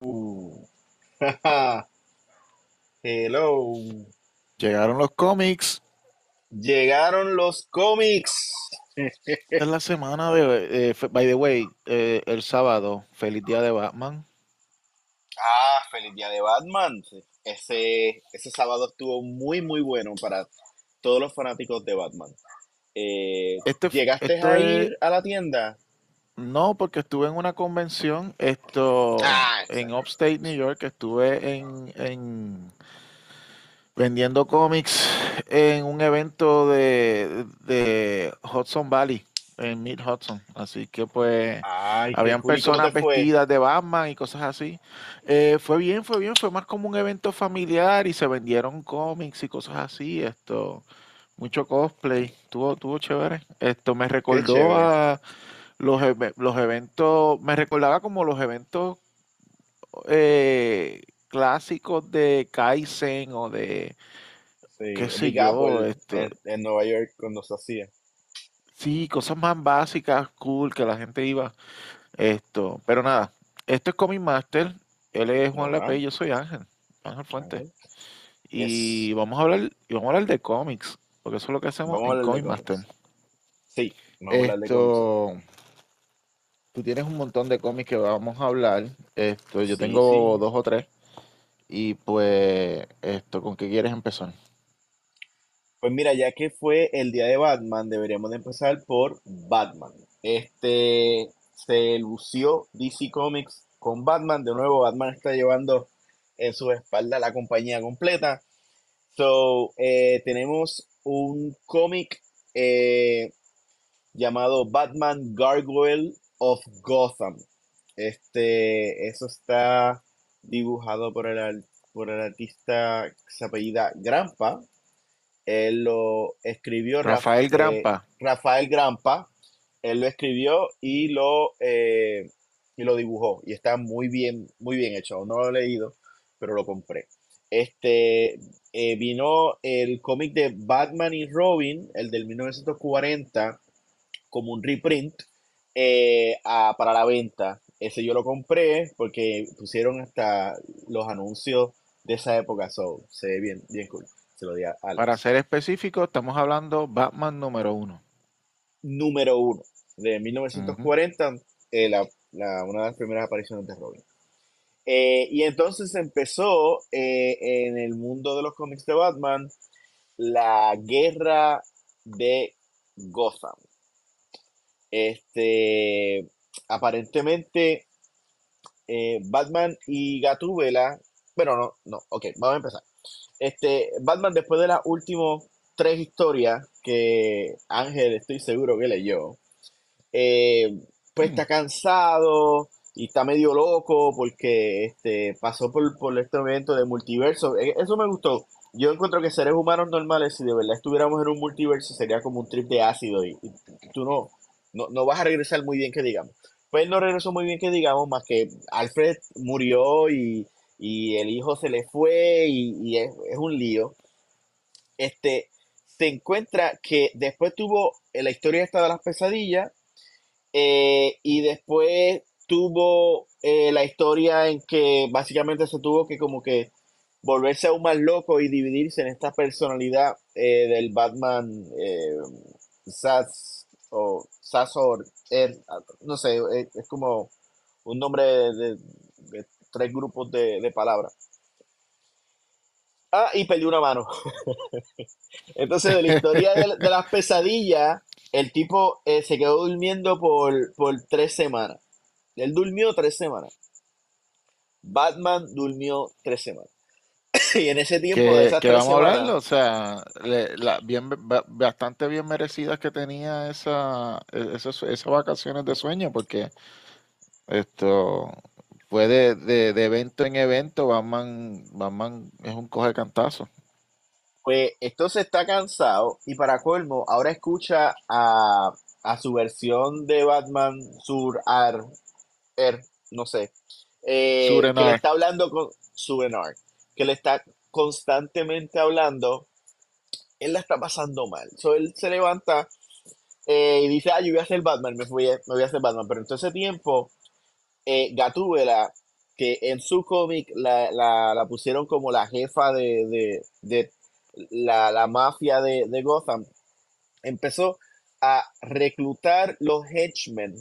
Uh, Hello. Llegaron los cómics. Llegaron los cómics. Esta es la semana de, eh, by the way, eh, el sábado, feliz día de Batman. Ah, feliz día de Batman. Ese, ese sábado estuvo muy, muy bueno para todos los fanáticos de Batman. Eh, Este, ¿llegaste a ir a la tienda? No, porque estuve en una convención, esto, Ah, en. Upstate, New York, estuve en, en vendiendo cómics en un evento de, de Hudson Valley, en Mid Hudson. Así que pues Ay, habían cool. ¿Y cómo personas vestidas de Batman y cosas así. Eh, fue bien, fue bien, fue más como un evento familiar y se vendieron cómics y cosas así. Esto, mucho cosplay, tuvo, tuvo chévere. Esto me recordó a los, los eventos, me recordaba como los eventos eh, clásicos de Kaizen o de Sí, qué sé yo, Apple esto, en, en Nueva York cuando se hacía. sí, cosas más básicas, cool, que la gente iba. Esto, pero nada, esto es Comic Master, él es Juan Ajá. Lepe y yo soy Ángel, Ángel Fuentes. Ángel. Y Yes. vamos a hablar, y vamos a hablar de cómics, porque eso es lo que hacemos Vamos en Comic Master. Sí, vamos a hablar de cómics. Esto, tú tienes un montón de cómics que vamos a hablar. Esto, yo Sí, tengo sí. dos o tres. Y pues, esto, ¿con qué quieres empezar? Pues mira, ya que fue el día de Batman, deberíamos de empezar por Batman. Este se lució DC Comics con Batman. De nuevo, Batman está llevando en su espalda la compañía completa. So, eh, tenemos un cómic eh, llamado Batman Gargoyle of Gotham. Este, eso está dibujado por el, por el artista que se apellida Grampa. Él lo escribió Raf- Rafael eh, Grampa. Rafael Grampa. Él lo escribió y lo, eh, y lo dibujó. Y está muy bien, muy bien hecho. No lo he leído, pero lo compré. Este eh, vino el cómic de Batman y Robin, el del 1940, como un reprint eh, a- para la venta. Ese yo lo compré porque pusieron hasta los anuncios de esa época. So, se ve bien, bien cool. Se lo di a Para Alex. ser específico, estamos hablando Batman número uno. Número uno, de Ujú. 1940, eh, la- la- una de las primeras apariciones de Robin. Eh, y entonces empezó eh, en el mundo de los cómics de Batman la guerra de Gotham. Este, aparentemente, eh, Batman y Gatúbela, bueno, no, no, ok, vamos a empezar. Este, Batman después de las últimas tres historias que Ángel estoy seguro que leyó, eh, pues Mm. está cansado y está medio loco porque este, pasó por, por este evento de multiverso. E- Eso me gustó. Yo encuentro que seres humanos normales, si de verdad estuviéramos en un multiverso, sería como un trip de ácido y, y tú no, no, no vas a regresar muy bien que digamos. Pues no regresó muy bien que digamos, más que Alfred murió y, y el hijo se le fue y, es, un lío. Este, se encuentra que después tuvo eh, la historia esta de las pesadillas eh, y después tuvo eh, la historia en que básicamente se tuvo que como que volverse aún más loco y dividirse en esta personalidad del Batman eh, o Sasor, Er, no sé, es, es como un nombre de, tres grupos de, de palabras. Ah, y perdió una mano. Entonces, de la historia de, de las pesadillas, el tipo eh, se quedó durmiendo por, por tres semanas. Él durmió tres semanas. Batman durmió tres semanas. Y en ese tiempo de Que, esas que vamos a hablarlo, semanas, o sea, le- la- bien, ba- bastante bien merecidas que tenía esa, e- esas, esas vacaciones de sueño, porque esto fue de, de, de evento en evento, Batman, Batman es un coge cantazo. pues entonces está cansado y para colmo, ahora escucha a, a su versión de Batman Sur Ar, Er, no sé, eh, que le está hablando con Surenar, que le está constantemente hablando, él la está pasando mal. So, él se levanta eh, y dice, ah, yo voy a ser Batman, me, voy a, me voy a hacer Batman. Pero en todo ese tiempo, eh, Gatúbela que en su cómic la, la, pusieron como la jefa de, de, la, la, mafia de, de Gotham, empezó a reclutar los henchmen,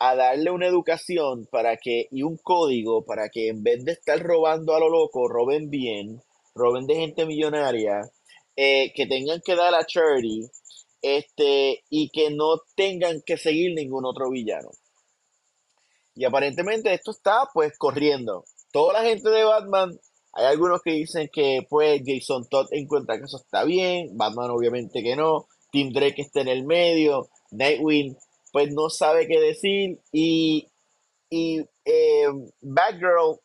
a darle una educación para que, y un código para que en vez de estar robando a lo loco, roben bien, roben de gente millonaria, eh, que tengan que dar a charity, este, y que no tengan que seguir ningún otro villano. Y aparentemente esto está pues corriendo. Toda la gente de Batman, hay algunos que dicen que pues Jason Todd encuentra que eso está bien, Batman obviamente que no, Tim Drake está en el medio, Nightwing pues no sabe qué decir y, y eh, Batgirl,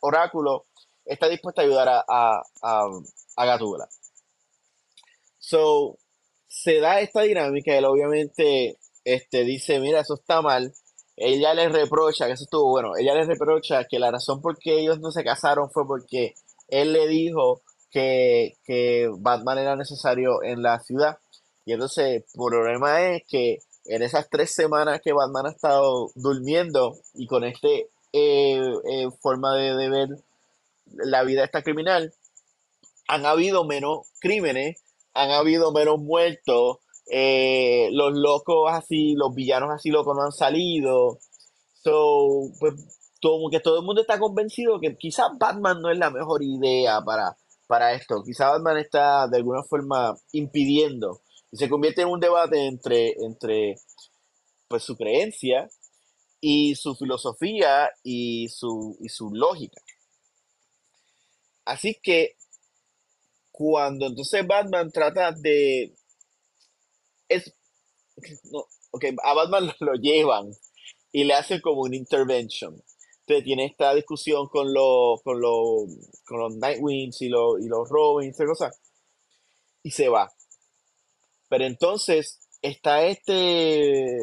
Oráculo, está dispuesta a ayudar a, a, a, a Gatúbela. So, se da esta dinámica, él obviamente este, dice, mira, eso está mal, ella le reprocha, que eso estuvo bueno, ella le reprocha que la razón por qué ellos no se casaron fue porque él le dijo que, que Batman era necesario en la ciudad. Y entonces el problema es que en esas tres semanas que Batman ha estado durmiendo y con este eh, eh, forma de, ver la vida esta criminal, han habido menos crímenes, han habido menos muertos, eh, los locos así, los villanos así locos no han salido. So, pues, como que todo el mundo está convencido que quizás Batman no es la mejor idea para, para esto. Quizás Batman está de alguna forma impidiendo. Y se convierte en un debate entre, entre pues, su creencia y su filosofía y su, y su lógica. Así que cuando entonces Batman trata de es, no, ok, a Batman lo llevan y le hacen como una intervention. Entonces tiene esta discusión con los, con los, con los Nightwings y los, y los Robins y. Y se va. Pero entonces está este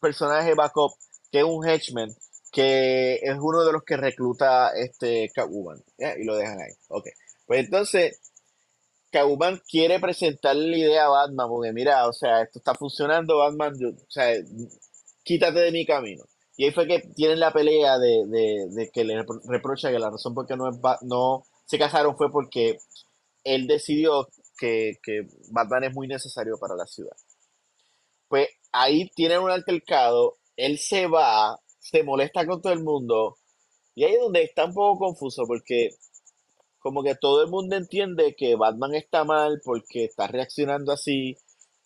personaje backup que es un henchman que es uno de los que recluta este Catwoman. Y lo dejan ahí. Ok. Pues entonces Catwoman quiere presentarle la idea a Batman, porque mira, o sea, esto está funcionando, Batman, o sea, quítate de mi camino. Y ahí fue que tienen la pelea de, que le reprocha que la razón por qué no, no se casaron fue porque él decidió que, que, Batman es muy necesario para la ciudad. Pues ahí tienen un altercado, él se va, se molesta con todo el mundo, y ahí es donde está un poco confuso, porque como que todo el mundo entiende que Batman está mal porque está reaccionando así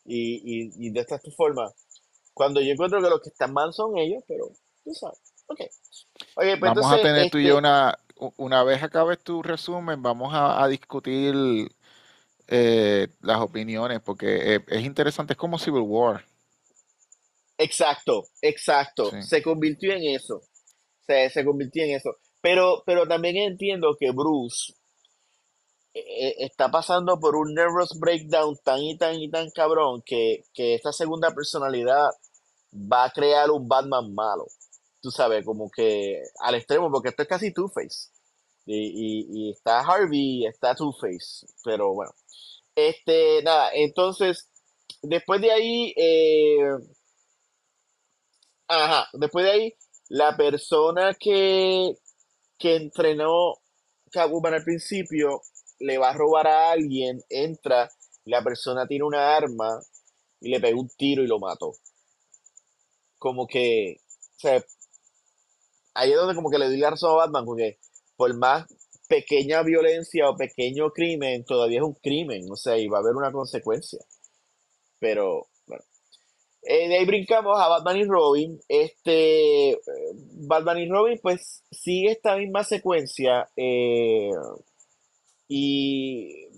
y, de esta forma. Cuando yo encuentro que los que están mal son ellos, pero tú sabes. Ok. pues vamos a tener tú y yo este una, una vez acabes tu resumen, vamos a, discutir eh, las opiniones porque eh, es interesante, es como Civil War. Exacto, exacto. Se convirtió en eso. Se, se convirtió en eso. Pero, pero también entiendo que Bruce eh, está pasando por un nervous breakdown tan y tan y tan cabrón que, esta segunda personalidad va a crear un Batman malo. Tú sabes, como que al extremo, porque esto es casi Two-Face. Y, está Harvey, está Two-Face. Pero bueno. Este, nada, entonces, después de ahí, eh, ajá, después de ahí, la persona que, que entrenó Catwoman al principio le va a robar a alguien, entra, la persona tiene una arma y le pega un tiro y lo mató. Como que, o sea, ahí es donde como que le doy la razón a Batman, porque por más pequeña violencia o pequeño crimen, todavía es un crimen, o sea, y va a haber una consecuencia. Pero, bueno. Eh, de ahí brincamos a Batman y Robin. Este, eh, Batman y Robin, pues sigue esta misma secuencia. Eh, y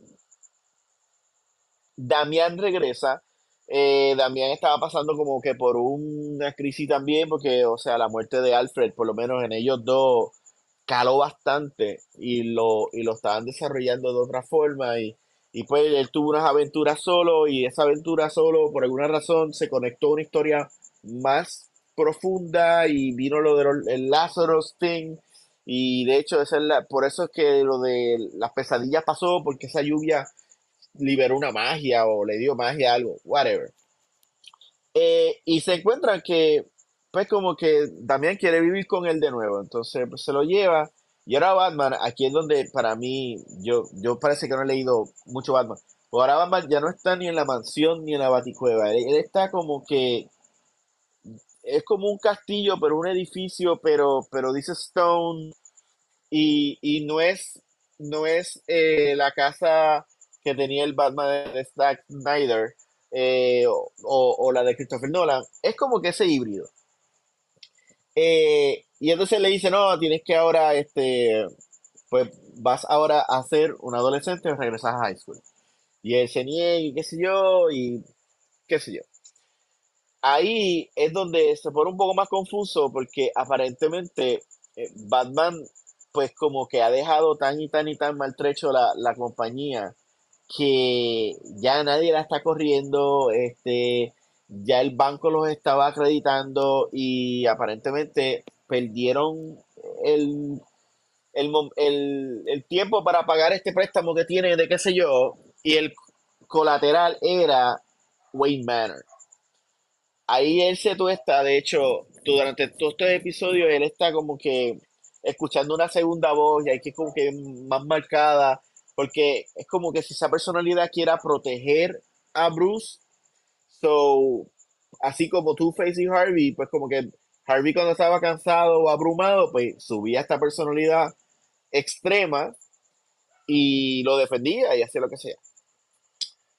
Damián regresa. Eh, Damián estaba pasando como que por una crisis también, porque, o sea, la muerte de Alfred, por lo menos en ellos dos, caló bastante y lo, y lo estaban desarrollando de otra forma. Y, y pues él tuvo unas aventuras solo y esa aventura solo, por alguna razón, se conectó a una historia más profunda y vino lo del Lazarus Thing y de hecho, es por eso es que lo de las pesadillas pasó, porque esa lluvia liberó una magia o le dio magia a algo, whatever. Eh, y se encuentran que pues como que Damián quiere vivir con él de nuevo, entonces pues, se lo lleva. Y ahora Batman, aquí es donde para mí, yo, yo parece que no he leído mucho Batman. Ahora Batman ya no está ni en la mansión ni en la baticueva. Él, está como que es como un castillo, pero un edificio, pero, pero dice Stone. Y, y no es, no es eh, la casa que tenía el Batman de Zack Snyder eh, o, la de Christopher Nolan. Es como que ese híbrido. Eh, y entonces le dice, no, tienes que ahora, este, pues vas ahora a ser un adolescente y regresas a high school. Y él se niega y qué sé yo, y qué sé yo. Ahí es donde se pone un poco más confuso porque aparentemente eh, Batman pues como que ha dejado tan y tan y tan maltrecho la, la compañía que ya nadie la está corriendo, este, ya el banco los estaba acreditando y aparentemente perdieron el, el, tiempo para pagar este préstamo que tiene de qué sé yo, y el colateral era Wayne Manor. Ahí él se tuesta, de hecho, durante todos estos episodios él está como que escuchando una segunda voz y hay que como que más marcada, porque es como que si esa personalidad quiera proteger a Bruce, so, así como Two-Face y Harvey, pues como que Harvey cuando estaba cansado o abrumado, pues subía esta personalidad extrema y lo defendía y hacía lo que sea.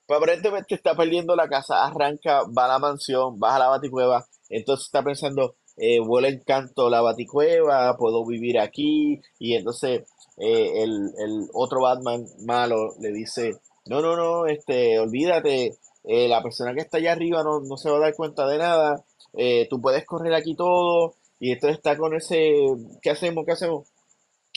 Pues aparentemente está perdiendo la casa, arranca, va a la mansión, baja a la baticueva, entonces está pensando, eh, vuela encanto la baticueva, puedo vivir aquí, y entonces eh, el, otro Batman malo le dice, no, no, no, este, olvídate, eh, la persona que está allá arriba no, no, se va a dar cuenta de nada, eh, tú puedes correr aquí todo, y esto está con ese, ¿qué hacemos? ¿Qué hacemos?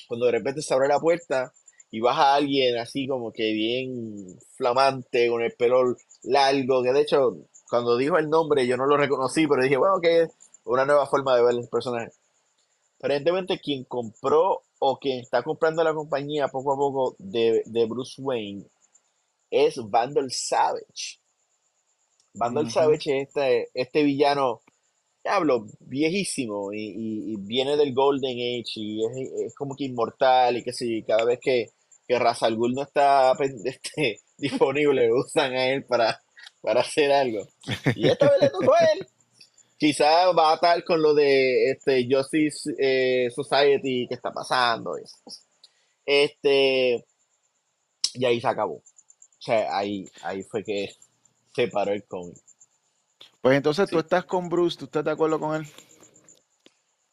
Cuando de repente se abre la puerta y baja alguien así como que bien flamante, con el pelo largo, que de hecho, cuando dijo el nombre yo no lo reconocí, pero dije, bueno, que es una nueva forma de ver el personaje. Aparentemente quien compró o quien está comprando la compañía poco a poco de, Bruce Wayne es Vandal Savage. Vandal Savage es este, este villano hablo, viejísimo y, viene del Golden Age y es, como que inmortal y que si cada vez que, que Ra's al no está este, disponible usan a él para, para hacer algo. Y esta vez le tocó a él. Quizás va a estar con lo de este Justice eh, Society que está pasando. Este, y ahí se acabó. O sea, ahí, ahí fue que se paró el cómic. Pues entonces tú estás con Bruce, ¿tú estás de acuerdo con él?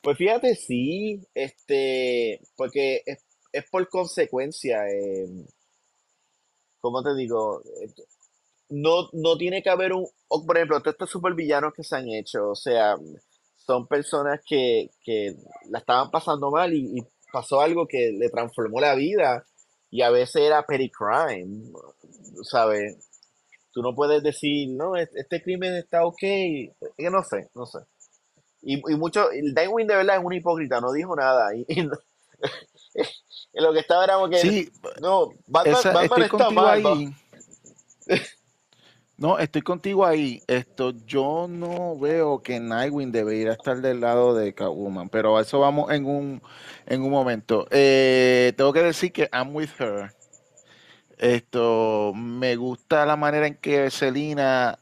Pues fíjate, sí, este, porque es, por consecuencia, eh, ¿cómo te digo? No, no tiene que haber un, por ejemplo, todos estos supervillanos que se han hecho, o sea, son personas que, la estaban pasando mal y, y, pasó algo que le transformó la vida y a veces era petty crime, ¿sabes? Tú no puedes decir, no, este crimen está ok. Yo no sé, no sé. Y, y mucho, Darwin de verdad es un hipócrita, no dijo nada. Y, lo que estaba era que, sí, no, Batman, está mal. No, estoy contigo ahí. Esto, yo no veo que Nightwing debería estar del lado de Catwoman, pero a eso vamos en un, en un momento. Eh, tengo que decir que I'm with her. Esto, me gusta la manera en que Selina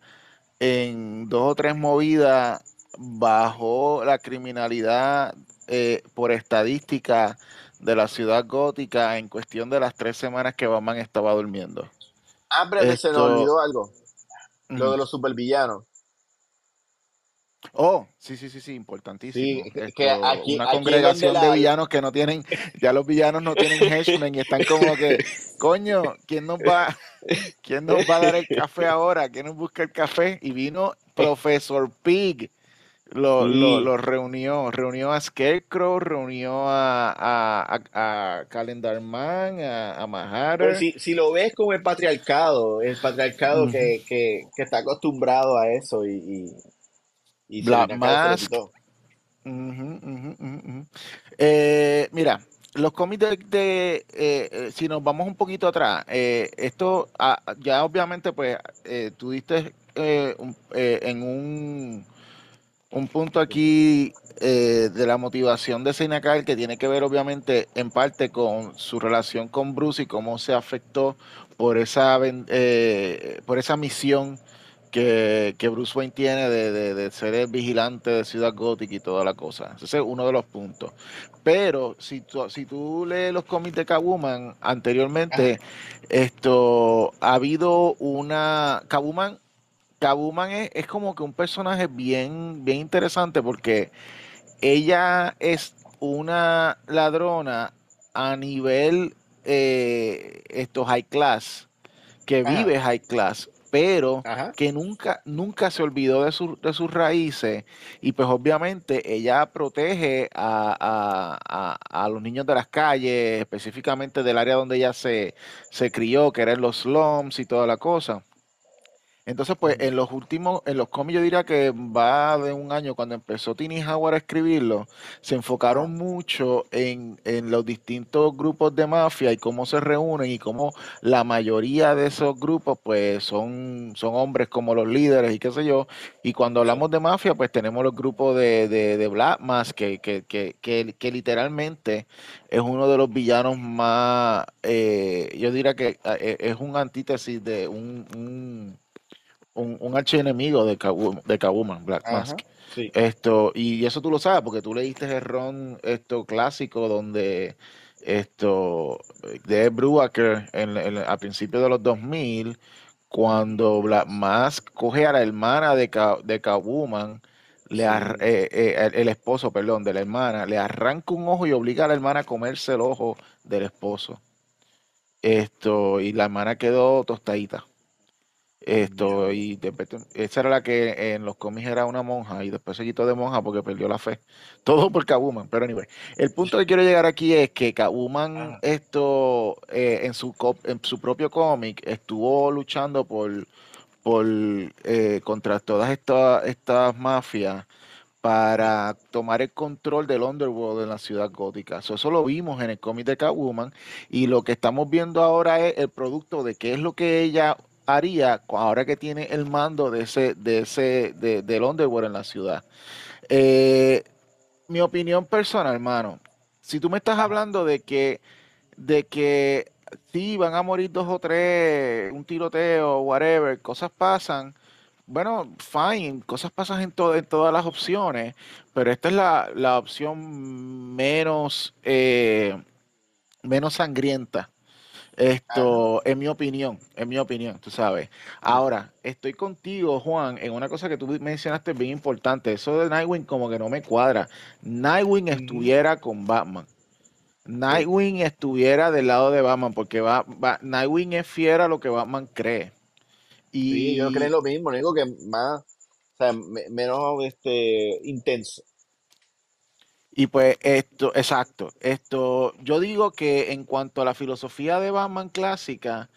en dos o tres movidas bajó la criminalidad eh, por estadística de la ciudad gótica en cuestión de las tres semanas que Batman estaba durmiendo. Ah, pero se nos olvidó algo. Lo de los supervillanos. Oh, sí, sí, sí, sí, importantísimo. una congregación de villanos que no tienen, ya los villanos no tienen henchmen y están como que, coño, ¿quién nos va, quién nos va a dar el café ahora? ¿Quién nos busca el café? Y vino Profesor Pig, lo, lo, reunió, reunió a Scarecrow, reunió a, a, a, Calendar Man, a, a si, si, lo ves como el patriarcado, el patriarcado que, que, que, está acostumbrado a eso y y Black Mask. Eh, mira, los cómics de, eh, eh, si nos vamos un poquito atrás, esto ah, ya obviamente pues tú diste en un un punto aquí eh, de la motivación de Seinacal que tiene que ver obviamente en parte con su relación con Bruce y cómo se afectó por esa, eh, por esa misión que, que, Bruce Wayne tiene de, de, de, ser el vigilante de Ciudad Gótica y toda la cosa. Ese es uno de los puntos. Pero si tú, si tú lees los cómics de Catwoman anteriormente, esto ha habido una... Catwoman Catwoman es, es, como que un personaje bien, bien interesante porque ella es una ladrona a nivel eh, esto high class, que Ajá. vive high class, pero Ajá. que nunca, nunca se olvidó de, su, de sus raíces y pues obviamente ella protege a, a, a, a, los niños de las calles, específicamente del área donde ella se, se crió, que eran los slums y toda la cosa. Entonces, pues en los últimos, en los cómics yo diría que va de un año cuando empezó Tini Howard a escribirlo, se enfocaron mucho en, en, los distintos grupos de mafia y cómo se reúnen y cómo la mayoría de esos grupos pues son, son hombres como los líderes y qué sé yo. Y cuando hablamos de mafia pues tenemos los grupos de, de, de Black Mask que, que, que, que, que literalmente es uno de los villanos más, eh, yo diría que eh, es un antítesis de un, un un, un archienemigo de Catwoman, de Catwoman Black Ajá, Mask. sí. Esto, y eso tú lo sabes porque tú leíste el ron esto clásico donde esto de Brubaker en, en, a principios de los 2000 cuando Black Mask coge a la hermana de, de Catwoman le ar, Sí. eh, eh, el, el esposo, perdón, de la hermana, le arranca un ojo y obliga a la hermana a comerse el ojo del esposo. Esto, y la hermana quedó tostadita. Esto, y de, esa era la que en los cómics era una monja y después se quitó de monja porque perdió la fe. Todo por Catwoman, pero anyway. El punto que quiero llegar aquí es que Catwoman, Ajá. esto, eh, en, su en su propio cómic, estuvo luchando por, por eh, contra todas estas, estas mafias para tomar el control del underworld en la ciudad gótica. So, eso lo vimos en el cómic de Catwoman y lo que estamos viendo ahora es el producto de qué es lo que ella haría ahora que tiene el mando de ese, de ese, de, del underworld en la ciudad. Eh, mi opinión personal, hermano, si tú me estás hablando de que, de que sí van a morir dos o tres, un tiroteo, whatever, cosas pasan. Bueno, fine, cosas pasan en, to en todas las opciones, pero esta es la, la opción menos, eh, menos sangrienta. Esto, en mi opinión, en mi opinión, tú sabes. Ahora, estoy contigo, Juan, en una cosa que tú mencionaste bien importante. Eso de Nightwing como que no me cuadra. Nightwing Ujú. estuviera con Batman. Nightwing estuviera del lado de Batman, porque va, va- Nightwing es fiel a lo que Batman cree. Sí, yo creo Y, lo mismo, único que más, o sea, me- menos este, intenso. Y pues esto, exacto. Esto, yo digo que en cuanto a la filosofía de Batman clásica,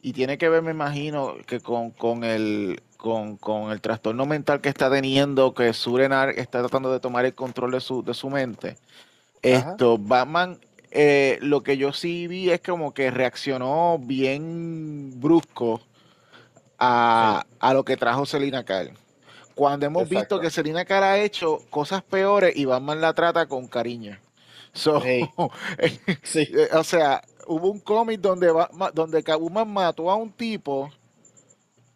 y tiene que ver, me imagino, que con, con el con, con el trastorno mental que está teniendo, que Surenar está tratando de tomar el control de su, de su mente. Ajá. Esto, Batman, eh, lo que yo sí vi es como que reaccionó bien brusco a, Sí, a lo que trajo Selina Kyle. Cuando hemos visto que. Selina Kyle ha hecho cosas peores y Batman la trata con cariño. So, Hey, sí, eh, o sea, hubo un cómic donde, Batman, donde Catwoman mató a un tipo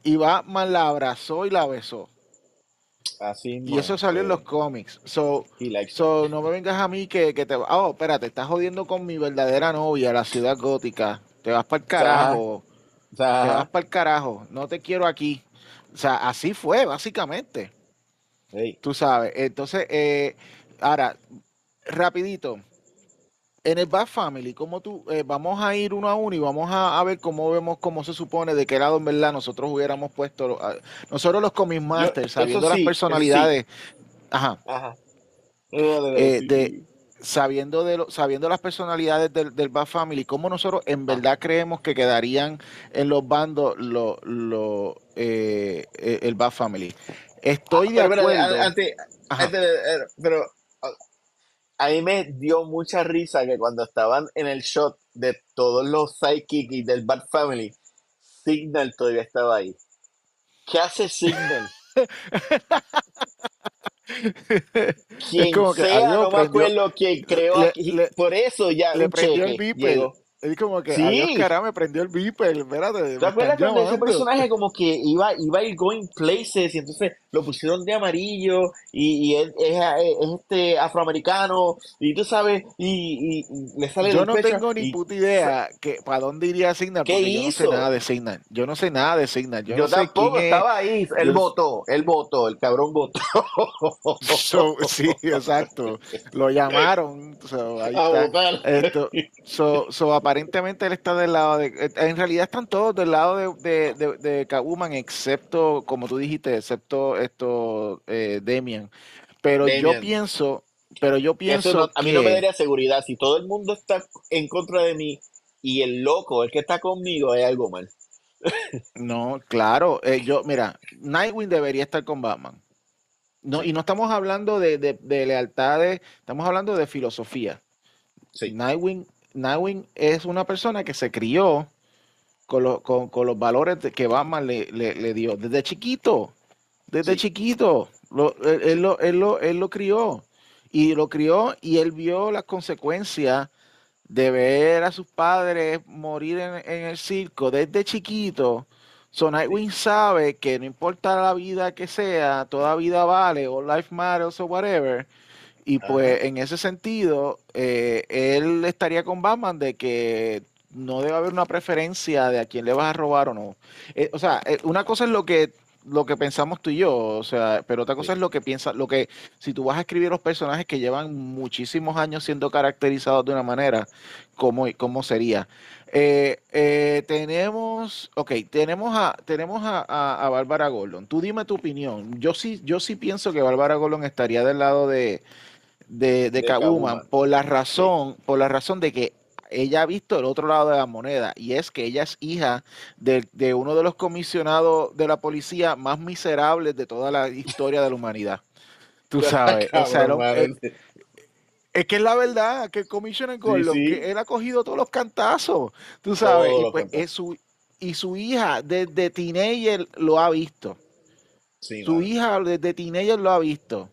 y Batman la abrazó y la besó. así Y eso es. salió en los cómics. So, it. so no me vengas a mí que, que te... Oh, espérate, estás jodiendo con mi verdadera novia, la ciudad gótica. Te vas para el carajo. Te vas para el carajo. No te quiero aquí. O sea, así fue, básicamente. Hey, Tú sabes. Entonces, eh, ahora, rapidito. En el Bat Family, ¿cómo tú, eh, vamos a ir uno a uno y vamos a, a ver cómo vemos cómo se supone de qué lado en verdad nosotros hubiéramos puesto, a- nosotros los Comic Masters, sabiendo las sí, sí. personalidades, ajá, Ajá. Eh, sí, de, sí. Sabiendo de lo- sabiendo las personalidades del, del Bat Family, cómo nosotros en verdad creemos que quedarían en los bandos lo, lo, eh, eh, el Bat Family. Ah, Estoy de pero, pero, a- acuerdo, antes, ajá, antes de- eh, pero a a mí me dio mucha risa que cuando estaban en el shot de todos los Psychic y del Bad Family, Signal todavía estaba ahí. ¿Qué hace Signal? Quien como que, sea, adiós, no me acuerdo quién creó le- aquí. le- Por eso ya le un prendió el cheque beeper. llegó. Es como que, Sí. adiós, cara, me prendió el beeper. Espérate, ¿Te acuerdas cuando ese personaje como que iba, iba a ir going places y entonces lo pusieron de amarillo y, y él es, es este afroamericano y tú sabes y, y- le sale Yo no pecho tengo ni puta idea que para dónde iría Signal, ¿Qué porque yo no sé hizo? nada de Signal. Yo no sé nada de Signal. Yo, yo, no sé tampoco quién es. estaba ahí, él votó, él votó, el cabrón votó. So, sí, exacto. Lo llamaron. so, ahí a está. votar. Esto, so, so, aparentemente él está del lado de. En realidad están todos del lado de, de, de, de Catwoman, excepto, como tú dijiste, excepto esto, eh, Demian. Pero yo pienso, pero yo pienso no- a mí no me daría seguridad. Si todo el mundo está en contra de mí y el loco, el que está conmigo, hay algo mal. No, claro. eh, yo, mira, Nightwing debería estar con Batman. No, y no estamos hablando de, de, de lealtades, estamos hablando de filosofía. Sí. Nightwing, Nightwing es una persona que se crió con, lo- con, con los valores que Batman le, le, le dio desde chiquito. Desde Sí. chiquito. Lo- él, él lo, él, lo, él lo crió. Y lo crió y él vio las consecuencias de ver a sus padres morir en, en el circo desde chiquito. So Nightwing sabe que no importa la vida que sea, toda vida vale, o life matters o whatever. Y pues en ese sentido, eh, él estaría con Batman de que no debe haber una preferencia de a quién le vas a robar o no. Eh, o sea, eh, una cosa es lo que lo que pensamos tú y yo, o sea, pero otra cosa Sí. es lo que piensa, lo que si tú vas a escribir los personajes que llevan muchísimos años siendo caracterizados de una manera, ¿cómo, cómo sería? Eh, eh, tenemos, ok, tenemos a tenemos a, a, a Bárbara Gordon. Tú dime tu opinión. Yo sí, yo sí pienso que Bárbara Gordon estaría del lado de, de, de Catwoman. por la razón, por la razón de que ella ha visto el otro lado de la moneda y es que ella es hija de, de uno de los comisionados de la policía más miserables de toda la historia de la humanidad. Tú sabes, o sea, mano. es, que es la verdad, que el Commissioner Gordon, sí. que él ha cogido todos los cantazos, tú sabes, y, pues, es su, y su hija desde teenager lo ha visto. Sí, Su hija desde teenager lo ha visto.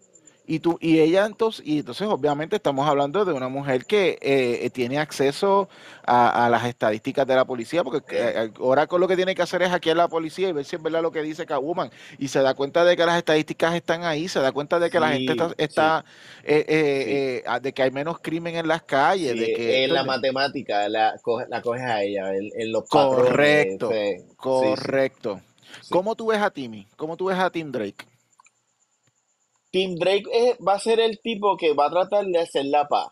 Y tú, y ella entonces, y entonces obviamente estamos hablando de una mujer que eh, tiene acceso a, a las estadísticas de la policía, porque Eh. eh, ahora con lo que tiene que hacer es hackear la policía y ver si es verdad lo que dice Catwoman. Y se da cuenta de que las estadísticas están ahí, se da cuenta de que la gente Sí, está, está, eh, eh, Sí. eh, ah, de que hay menos crimen en las calles, Sí, de que en la matemática la, coge- la coges a ella, en, en los. Correcto, sí, sí, sí, correcto. sí. ¿Cómo tú ves a Timmy? ¿Cómo tú ves a Tim Drake? Tim Drake es- va a ser el tipo que va a tratar de hacer la paz.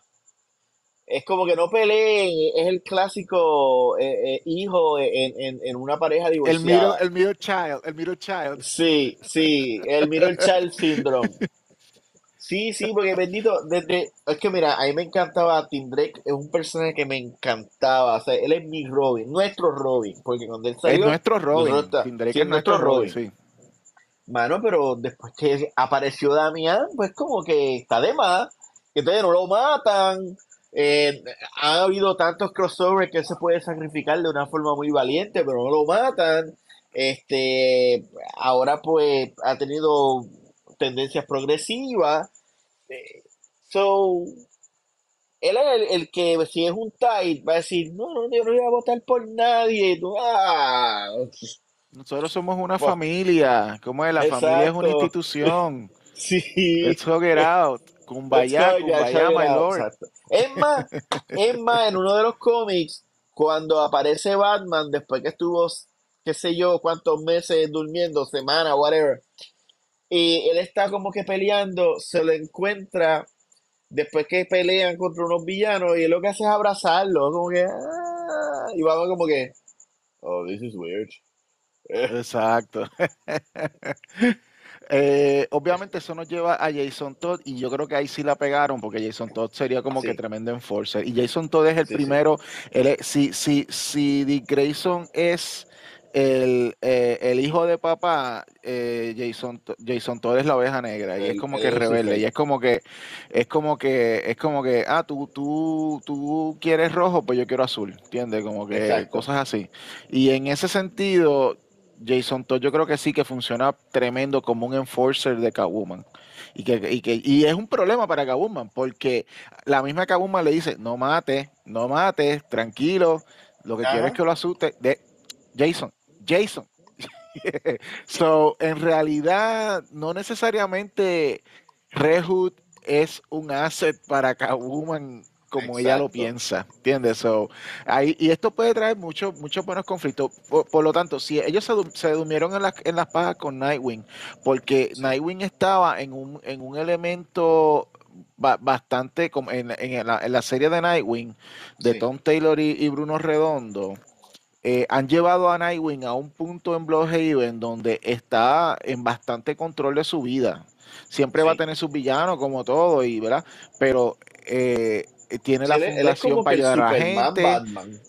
Es como que no peleen, es el clásico eh, eh, hijo en, en- en una pareja El middle, divorciada. el middle child, el middle child. Sí, sí, el middle child syndrome. Sí, sí, porque bendito, desde, es que mira, a mí me encantaba Tim Drake, es un personaje que me encantaba, o sea, él es mi Robin, nuestro Robin, porque cuando él Es salió, nuestro Robin. Tim Drake sí, es nuestro Robin, sí. Mano, pero después que apareció Damián, pues como que está de más, que entonces no lo matan. Eh, ha habido tantos crossovers que él se puede sacrificar de una forma muy valiente, pero no lo matan. Este, ahora pues ha tenido tendencias progresivas. Eh, so, él es el, el que si es un tight va a decir, no, no, yo no voy a votar por nadie. Ah, Nosotros somos una familia. ¿Cómo es? La familia es una institución. sí. Let's hug it out. Kumbaya, kumbaya, my lord. Exacto. Es más, es más, en uno de los cómics, cuando aparece Batman, después que estuvo, qué sé yo, cuántos meses durmiendo, semana, whatever, y él está como que peleando, se lo encuentra después que pelean contra unos villanos, y él lo que hace es abrazarlo, como que, ah, y vamos como que, oh, this is weird. Exacto. Eh, obviamente eso nos lleva a Jason Todd y yo creo que ahí sí la pegaron porque Jason Todd sería como que tremendo enforcer y Jason Todd es el Sí, sí. primero él es- si, si, si Dick Grayson es el, eh, el hijo de papá eh, Jason, Jason Todd es la oveja negra y es como que rebelde y es como que es como que es como que ah tú tú tú quieres rojo pues yo quiero azul ¿entiendes? como que Exacto. cosas así y en ese sentido Jason Todd yo creo que sí que funciona tremendo como un enforcer de Catwoman. Y, que, y, que, y es un problema para Catwoman, porque la misma Catwoman le dice, no mates, no mates, tranquilo, lo que quiero es que lo asuste. De Jason, Jason. so, en realidad, no necesariamente Red Hood es un asset para Catwoman como ella lo piensa, ¿entiendes? So, ahí, y esto puede traer muchos muchos buenos conflictos. Por, lo tanto, si ellos se, durmieron en, en las pajas con Nightwing, porque Nightwing estaba en un, en un elemento bastante como en, en, la, en, la, serie de Nightwing de Tom Taylor y, Bruno Redondo. Eh, han llevado a Nightwing a un punto en Bloodhaven donde está en bastante control de su vida. Siempre va a tener sus villanos como todo, y ¿verdad? Pero eh, tiene la fundación para ayudar a la gente.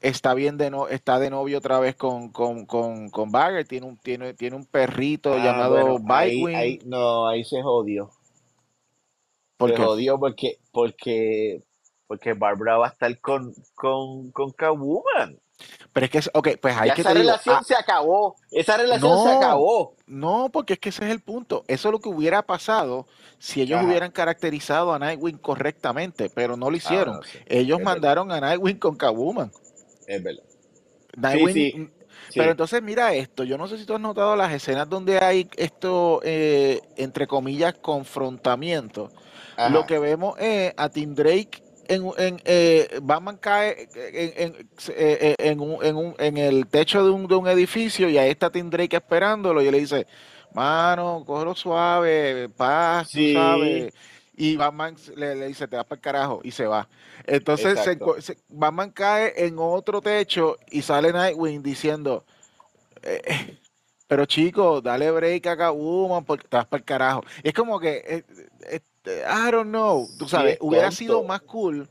Está bien de no, está de novio otra vez con, con, con, con Bagger, tiene un, tiene, tiene un perrito ah, llamado bueno, no, ahí se jodió. se jodió porque, porque, porque Barbara va a estar con, con, con Catwoman. Pero es que, ok, pues hay que esa relación ah, se acabó. Esa relación se acabó. No, porque es que ese es el punto. Eso es lo que hubiera pasado si ellos hubieran caracterizado a Nightwing correctamente, pero no lo ah, hicieron. ellos mandaron a Nightwing con Catwoman. Es verdad. Nightwing, Pero entonces mira esto, yo no sé si tú has notado las escenas donde hay esto, eh, entre comillas, confrontamiento. Lo que vemos es a Tim Drake en, en eh, Batman cae en, en, eh, en, un, en, un, en el techo de un, de un edificio y ahí está Tim Drake esperándolo y le dice, mano, cógelo suave, paz, tú sabes. Y Batman le, le, dice, te vas para el carajo y se va. Entonces se, Batman cae en otro techo y sale Nightwing diciendo, eh, pero chico, dale break a Catwoman porque te vas para el carajo. Y es como que I don't know, tú sabes, hubiera sido más cool,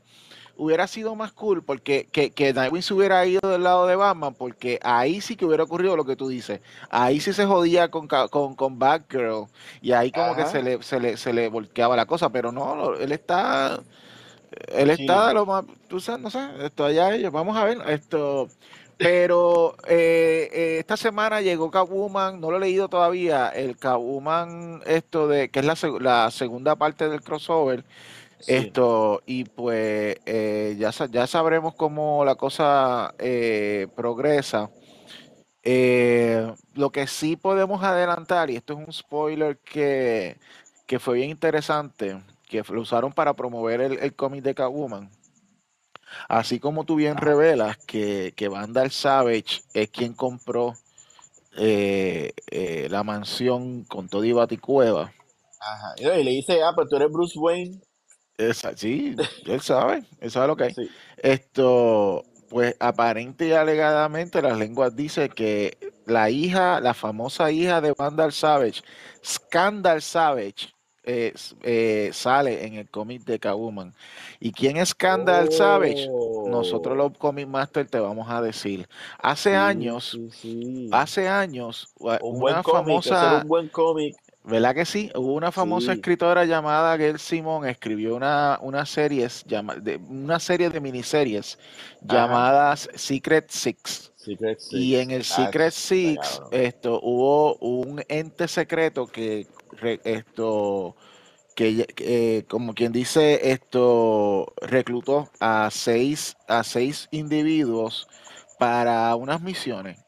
hubiera sido más cool porque que, que Nightwing se hubiera ido del lado de Batman, porque ahí sí que hubiera ocurrido lo que tú dices, ahí sí se jodía con, con, con Batgirl y ahí como que se le, se le, se le volteaba la cosa, pero no, él está, él está lo más, tú sabes, no sé, esto allá ellos, vamos a ver, esto... Pero eh, eh, esta semana llegó Catwoman, no lo he leído todavía, el Catwoman, esto de que es la, la segunda parte del crossover. Esto, y pues eh, ya, ya sabremos cómo la cosa progresa. lo que sí podemos adelantar, y esto es un spoiler que, que fue bien interesante, que lo usaron para promover el, el cómic de Catwoman Así como tú bien revelas que, que Vandal Savage es quien compró eh, eh, la mansión con todo y baticueva. Ajá. Y le dice, ah, pues tú eres Bruce Wayne. sí, él sabe, él sabe lo que es. Esto, pues aparente y alegadamente las lenguas dicen que la hija, la famosa hija de Vandal Savage, Scandal Savage, eh, sale en el cómic de Catwoman. ¿Y quién es Scandal Savage? Nosotros los Comic Master te vamos a decir. Hace años, hace años, una famosa... un buen cómic. ¿Verdad que sí? Hubo una famosa escritora llamada Gail Simon, escribió una, una, serie, de, una serie de miniseries llamadas Secret Six. Y en el ah, Secret Six esto, hubo un ente secreto que esto que eh, como quien dice esto reclutó a seis a seis individuos para unas misiones.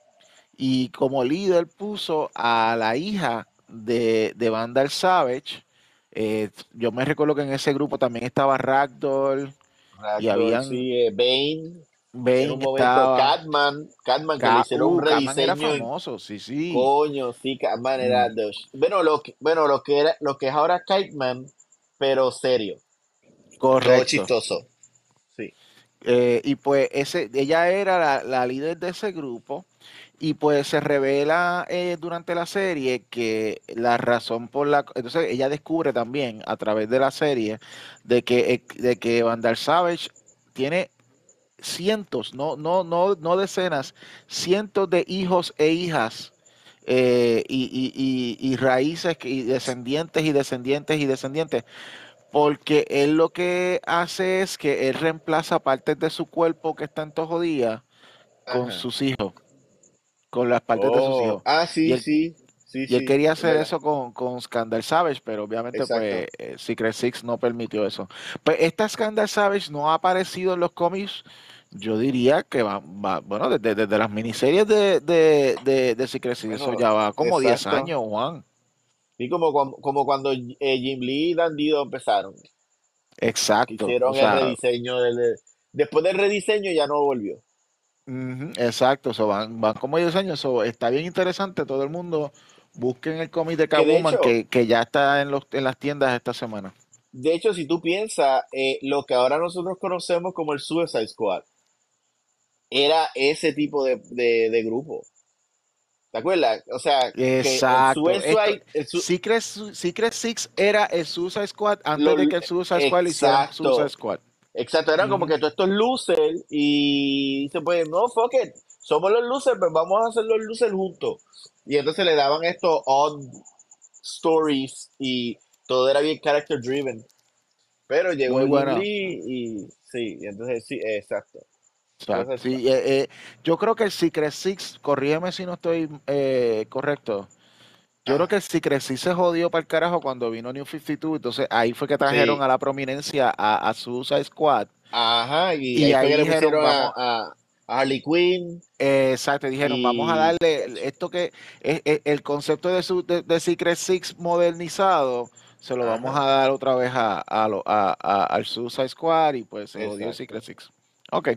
Y como líder puso a la hija de, de Vandal Savage eh, yo me recuerdo que en ese grupo también estaba Ragdoll, y habían sí, eh, Bane en un momento Catman, Catman que le hicieron un rediseño. Catman era famoso, sí, sí. Coño, sí, Catman era mm. bueno, lo que, bueno, lo que era, lo que es ahora Catman, pero serio. Correcto. chistoso. Sí. Eh, y pues ese, ella era la, líder de ese grupo. Y pues se revela eh, durante la serie que la razón por la... Entonces ella descubre también a través de la serie de que, eh, de que Vandal Savage tiene cientos, no, no, no, no decenas, cientos de hijos e hijas eh, y, raíces y descendientes y descendientes y descendientes. Porque él lo que hace es que él reemplaza partes de su cuerpo que está en días con sus hijos. con las partes de sus Oh, hijos. ah, Y sí, él, sí, sí, y él sí, quería hacer verdad. eso con, con Scandal Savage, pero obviamente Exacto. pues eh, Secret Six no permitió eso. Pues esta Scandal Savage no ha aparecido en los cómics, yo diría que va, va- bueno, desde, desde las miniseries de, de, de, de Secret Six, eso Bueno, ya va como 10 exacto. años, Juan. Y como, como cuando eh, Jim Lee y Dan Dido empezaron, que Exacto, o hicieron el rediseño del... Después del rediseño ya no volvió. exacto, eso van, van como 10 años, eso está bien interesante, todo el mundo busquen el cómic de Que Catwoman hecho, que, que ya está en, los, en las tiendas esta semana. de hecho, si tú piensas, eh, lo que ahora nosotros conocemos como el Suicide Squad, era ese tipo de, de, de grupo. ¿Te acuerdas? O sea, que el Exacto. Esto, Suicide, el Secret, Secret Six era el Suicide Squad antes lo- de que el Suicide Squad le hicieran Suicide exacto, Squad. exacto, era como que todos estos losers y se pues, no, fuck it, somos los losers, pues vamos a hacer los losers juntos. Y entonces le daban estos odd stories y todo era bien character driven. Pero llegó Muy Jim buena. Lee y sí, y entonces sí, exacto. Entonces, Sí, eh, eh, yo creo que el Secret Six, corrígeme si no estoy eh, correcto. Yo creo ajá, que el Secret Six se jodió para el carajo cuando vino New 52. Entonces ahí fue que trajeron sí, a la prominencia a, a Suicide Squad. ajá, y Y ahí ahí le dijeron, a, vamos, a, a Harley Quinn exacto, dijeron, vamos a darle esto que es, es- el concepto de, su, de, de Secret Six modernizado, se lo vamos a dar otra vez a, a a- a- al Suicide Squad y pues se jodió Secret Six. Ok.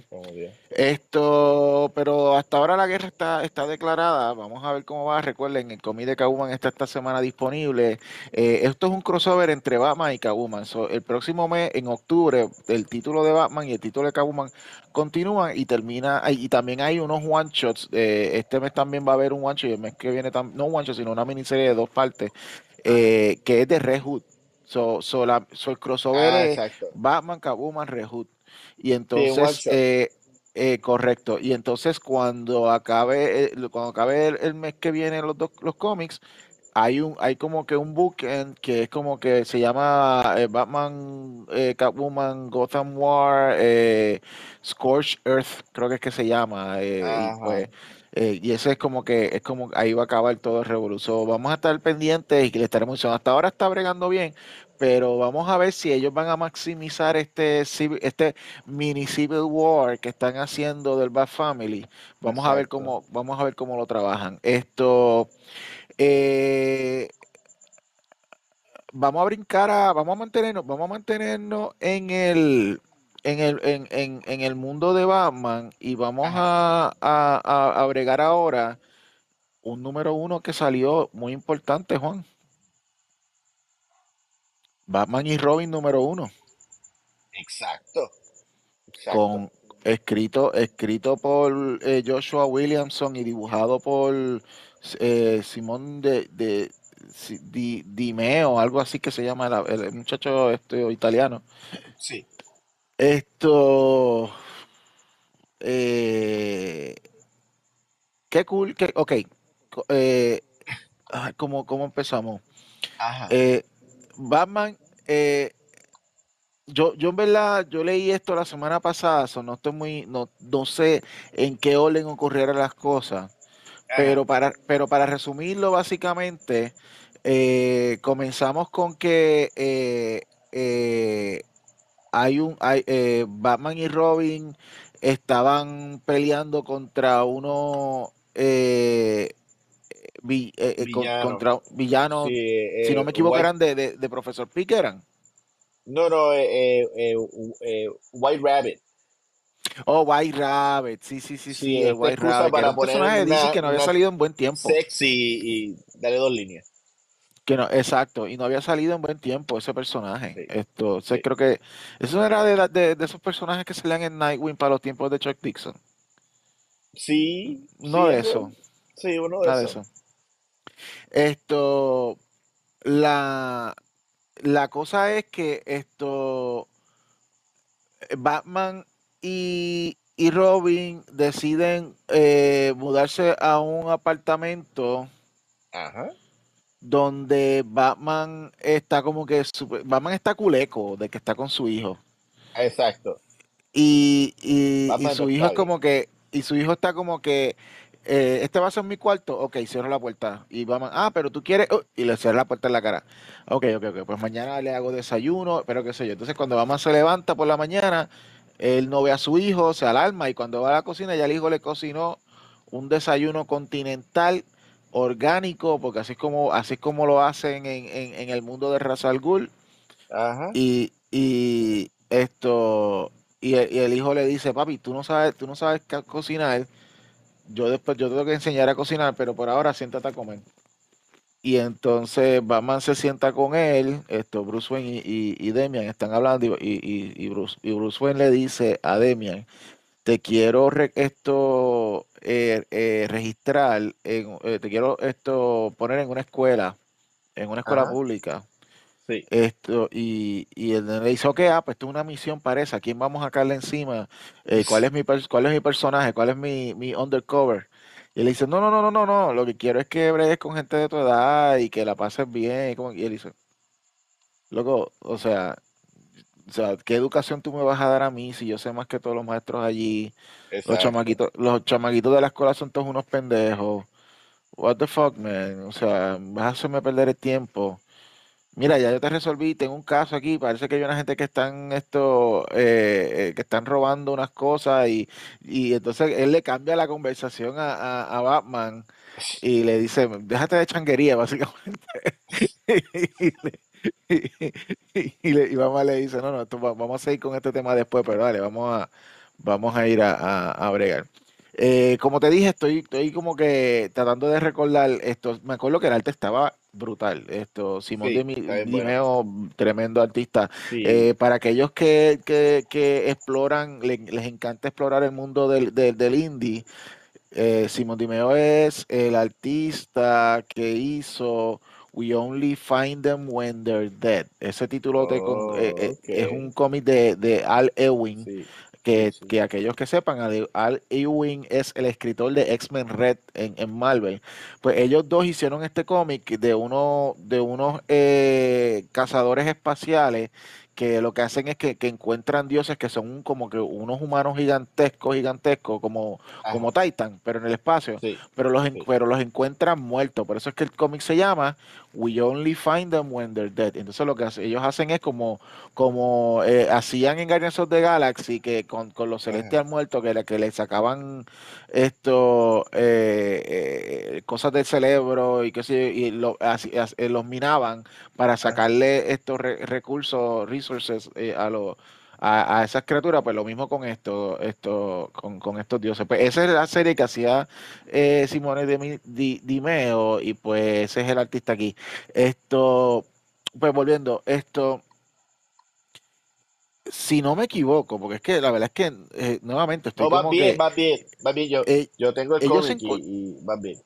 Esto, pero hasta ahora la guerra está, está declarada. Vamos a ver cómo va. Recuerden, el cómic de Catwoman está esta semana disponible. Eh, esto es un crossover entre Batman y Catwoman. So, el próximo mes, en octubre, el título de Batman y el título de Catwoman continúan y termina. Y también hay unos one shots. eh, este mes también va a haber un one shot y el mes que viene, no un one shot, sino una miniserie de dos partes eh, que es de Red Hood. So, so, la- so el crossover ah, es. Batman, Catwoman, Red Hood. Y entonces, eh, eh, correcto. Y entonces cuando acabe, eh, cuando acabe el, el mes que viene los dos, los cómics, hay un, hay como que un bookend que es como que se llama eh, Batman, eh, Catwoman, Gotham War, eh, Scorched Earth, creo que es que se llama. y pues, y ese es como que, es como ahí va a acabar todo el revolución. Vamos a estar pendientes y le estaremos diciendo. Hasta ahora está bregando bien, pero vamos a ver si ellos van a maximizar este, este mini Civil War que están haciendo del Bat Family. Vamos a ver cómo, vamos a ver cómo lo trabajan. Esto, eh, vamos a brincar a, vamos a mantenernos, vamos a mantenernos en el, en el, en, en, en el mundo de Batman y vamos a, a, a bregar ahora un número uno que salió muy importante, Juan. Batman y Robin número uno, Exacto. Exacto. con escrito, escrito por eh, Joshua Williamson y dibujado por eh, Simón de, de Dimeo, algo así que se llama la- el, muchacho este, italiano. Sí. Esto, eh, qué cool, que, ok, eh, ay, ¿cómo, cómo empezamos? Ajá. Eh, Batman, eh, yo, yo en verdad, yo leí esto la semana pasada, so no estoy muy, no, no sé en qué orden ocurrieron las cosas, Ajá. pero para, pero para resumirlo básicamente, eh, comenzamos con que eh, eh, hay un, hay, Batman y Robin estaban peleando contra uno eh, vi- eh, eh, Villano. contra villanos, Sí, si no eh, me equivoco, White. eran de, de, de Profesor Pick, eran. No, no, White Rabbit. Oh, White Rabbit, sí, sí, sí, Sí, sí, el esta White Rabbit, para poner personaje una, que no había salido en buen tiempo. sexy y darle dos líneas. Que no, exacto, y no había salido en buen tiempo ese personaje. Sí, Esto, o sea, sí. creo que eso era de, de, de esos personajes que salían en Nightwing para los tiempos de Chuck Dixon. Sí, No sí, de eso. Sí, uno de nada de esos. eso. Esto, la, la cosa es que esto, Batman y, y Robin deciden eh, mudarse a un apartamento Ajá. donde Batman está como que super- Batman está culeco de que está con su hijo Exacto. y, y, y su hijo es como que y su hijo está como que eh, este va a ser mi cuarto, ok, cierro la puerta. Y vamos, ah, pero tú quieres, oh, y le cierro la puerta en la cara. Ok, ok, ok, pues mañana le hago desayuno, pero qué sé yo. Entonces cuando mamá se levanta por la mañana, él no ve a su hijo, se alarma y cuando va a la cocina ya el hijo le cocinó un desayuno continental orgánico, porque así es como, así es como lo hacen en, en, en el mundo de Razal Ghul. Ajá. Y, y esto, y el, y el hijo le dice, papi, tú no sabes, tú no sabes cocinar, yo después, yo tengo que enseñar a cocinar, pero por ahora siéntate a comer. Y entonces Batman se sienta con él, esto, Bruce Wayne y, y, y Damian están hablando y, y, y Bruce, y Bruce Wayne le dice a Damian, te quiero re- esto eh, eh, registrar, en, eh, te quiero esto poner en una escuela, en una escuela Ajá. pública. Sí. Esto, y, y el le dice, ok, ah, pues esto es una misión para esa, ¿a quién vamos a caerle encima? Eh, ¿cuál es mi cuál es mi personaje? ¿Cuál es mi, mi undercover? Y él dice, no, no, no, no, no, no, lo que quiero es que bregues con gente de tu edad y que la pases bien. Y, como- y él dice, loco, o sea, o sea, ¿qué educación tú me vas a dar a mí si yo sé más que todos los maestros allí? Los chamaquitos, los chamaquitos de la escuela son todos unos pendejos. What the fuck, man? O sea, vas a hacerme perder el tiempo. Mira, ya yo te resolví, tengo un caso aquí, parece que hay una gente que están esto, eh, eh, que están robando unas cosas y, y entonces él le cambia la conversación a, a- Batman y le dice, déjate de changuería, básicamente. Y, le- y- Batman le dice, no, no, esto va- vamos a seguir con este tema después, pero dale, vamos a, vamos a ir a, a bregar. Eh, como te dije, estoy, estoy como que tratando de recordar esto. Me acuerdo que el arte estaba brutal. Esto, Simón Sí, de bueno. Dimeo, tremendo artista. Sí. Eh, para aquellos que, que, que exploran, le- les encanta explorar el mundo del, del, del indie, eh, Simón Dimeo es el artista que hizo We Only Find Them When They're Dead. Ese título te con- eh, eh, Oh, es un cómic de, de Al Ewing Sí. Que, Sí, sí. que aquellos que sepan, Al Ewing es el escritor de X-Men Red en, en Marvel. Pues ellos dos hicieron este cómic de, uno, de unos eh, cazadores espaciales que lo que hacen es que, que encuentran dioses que son como que unos humanos gigantescos, gigantescos, como, Ajá. como Titan, pero en el espacio. Sí. Pero los, Sí. pero los encuentran muertos. Por eso es que el cómic se llama We Only Find Them When They're Dead. Entonces lo que ellos hacen es como, como eh, hacían en Guardians of the Galaxy, que con, con los celestial muertos, que, que le sacaban esto eh, eh, cosas del cerebro y que y lo- así- as- eh, los minaban para sacarle estos re- recursos, resources eh, a los a, a esas criaturas, pues lo mismo con esto, esto, con, con estos dioses. Pues esa es la serie que hacía eh, Simone de Mi- Di, Dimeo, y pues ese es el artista aquí. Esto, pues volviendo, esto, si no me equivoco, porque es que la verdad es que eh, nuevamente estoy No, como bien, que vas bien, vas bien. Yo, eh, yo tengo el cómic y, y vas bien.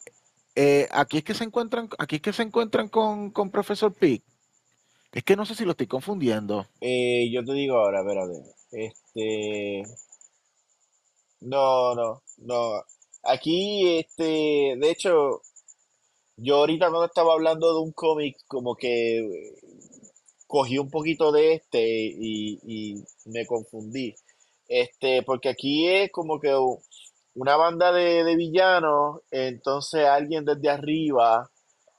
eh, aquí es que se encuentran, aquí es que se encuentran con, con Profesor Pig. Es que no sé si lo estoy confundiendo. Eh, yo te digo ahora, espérate. Este, no, no, no. Aquí, este, de hecho, yo ahorita cuando estaba hablando de un cómic, como que eh, cogí un poquito de este y, y me confundí. Este, porque aquí es como que una banda de, de villanos, entonces alguien desde arriba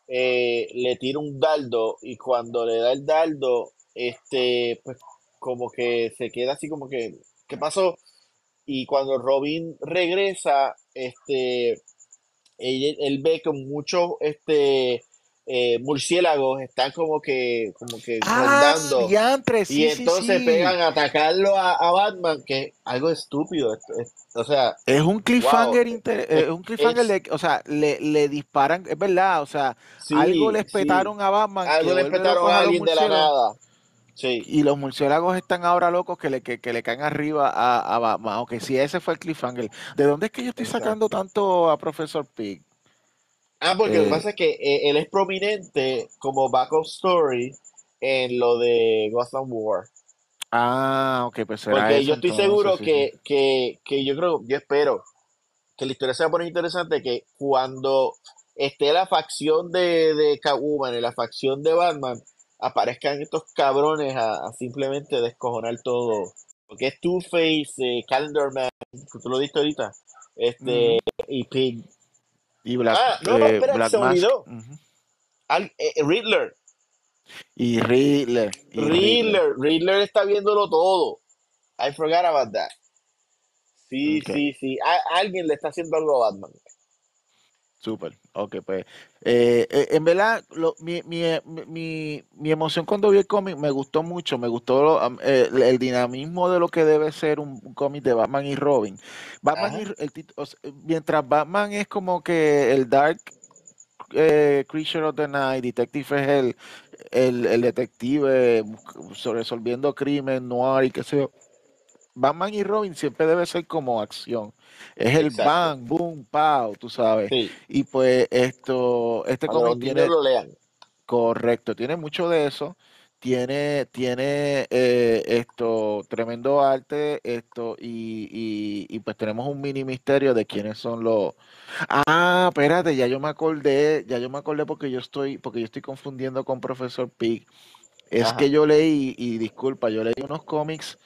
eh, le tira un dardo y cuando le da el dardo, este, pues como que se queda así como que, ¿qué pasó? Y cuando Robin regresa, este, él, él ve que muchos, este, eh, murciélagos están como que, como que Ah, rondando diantre, y sí, entonces sí. pegan a atacarlo a, a Batman, que es algo estúpido. es- es- o sea, Es un wow, cliffhanger, inter- es, un cliffhanger de, o sea, le, le disparan, es verdad, o sea, algo sí. petaron a Batman Algo le petaron a alguien de la nada. Sí, y los murciélagos están ahora locos que le, que, que le caen arriba a, a Batman. Ok, sí, ese fue el cliffhanger. ¿De dónde es que yo estoy sacando tanto a Professor Pig? Ah, porque lo que Eh, pasa es que eh, él es prominente como backup story en lo de Gotham War. ah, ok, pues será Porque eso yo estoy entonces, seguro sí, que, que, que yo creo, yo espero que la historia se va a poner interesante, que cuando esté la facción de, de Catwoman y la facción de Batman, aparezcan estos cabrones a, a simplemente descojonar todo. Porque es Two-Face, eh, Calendar Man, que tú lo diste ahorita, este, y Pig. Y Black, Ah, no, eh, espera, Black se Mask. olvidó. Al- eh, Riddler. Y Riddler. Y Riddler. Riddler. Está viéndolo todo. I forgot about that. Sí, sí, sí. A- alguien le está haciendo algo a Batman. Súper, ok, pues eh, eh, en verdad lo- mi, mi, eh, mi- mi- mi emoción cuando vi el cómic me gustó mucho, me gustó lo- eh, el, el dinamismo de lo que debe ser un, un cómic de Batman y Robin. Batman Ajá. y el tit- o sea, mientras Batman es como que el Dark Creature of the Night, Detective es el, el, el detective resolviendo crimen, noir y qué sé yo. Batman y Robin siempre debe ser como acción. Es el Exacto. bang, boom, pow, tú sabes. Sí. Y pues esto, este cómic tiene, lo lean. correcto, tiene mucho de eso. Tiene, tiene eh, esto, tremendo arte, esto, y, y, y pues tenemos un mini misterio de quiénes son los. Ah, espérate, ya yo me acordé, ya yo me acordé porque yo estoy, porque yo estoy confundiendo con Profesor Pig. Es Ajá. que yo leí, y disculpa, yo leí unos cómics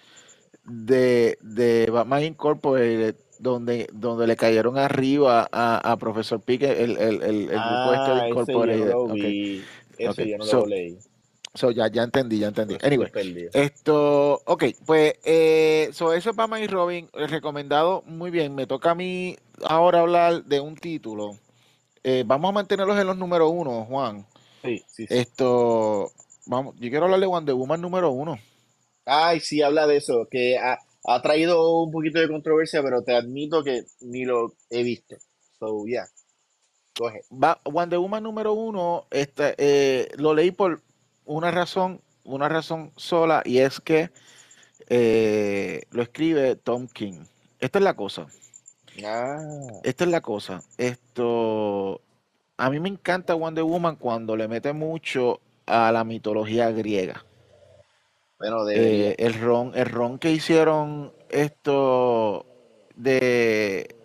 de, de Batman Incorporated donde, donde le cayeron arriba a, a Profesor Pig, el, el, el, el grupo este de Ah, yo no Incorporated. vi. Ese ok. yo no So, lo leí. so ya, ya entendí, ya entendí. Anyway, esto, ok, pues, eh, so eso es Batman y Robin, eh, recomendado muy bien. Me toca a mí ahora hablar de un título. Eh, vamos a mantenerlos en los número uno, Juan. Sí, sí, sí. Esto, vamos, yo quiero hablar de Wonder Woman número uno. Ay, sí, habla de eso, que ha, ha traído un poquito de controversia, pero te admito que ni lo he visto. So, yeah, go ahead. Va- Wonder Woman número uno, este, eh, lo leí por una razón, una razón sola, y es que eh, lo escribe Tom King. Esta es la cosa, Ah, esta es la cosa. Esto, a mí me encanta Wonder Woman cuando le mete mucho a la mitología griega. Bueno. Eh, el ron, el ron que hicieron esto de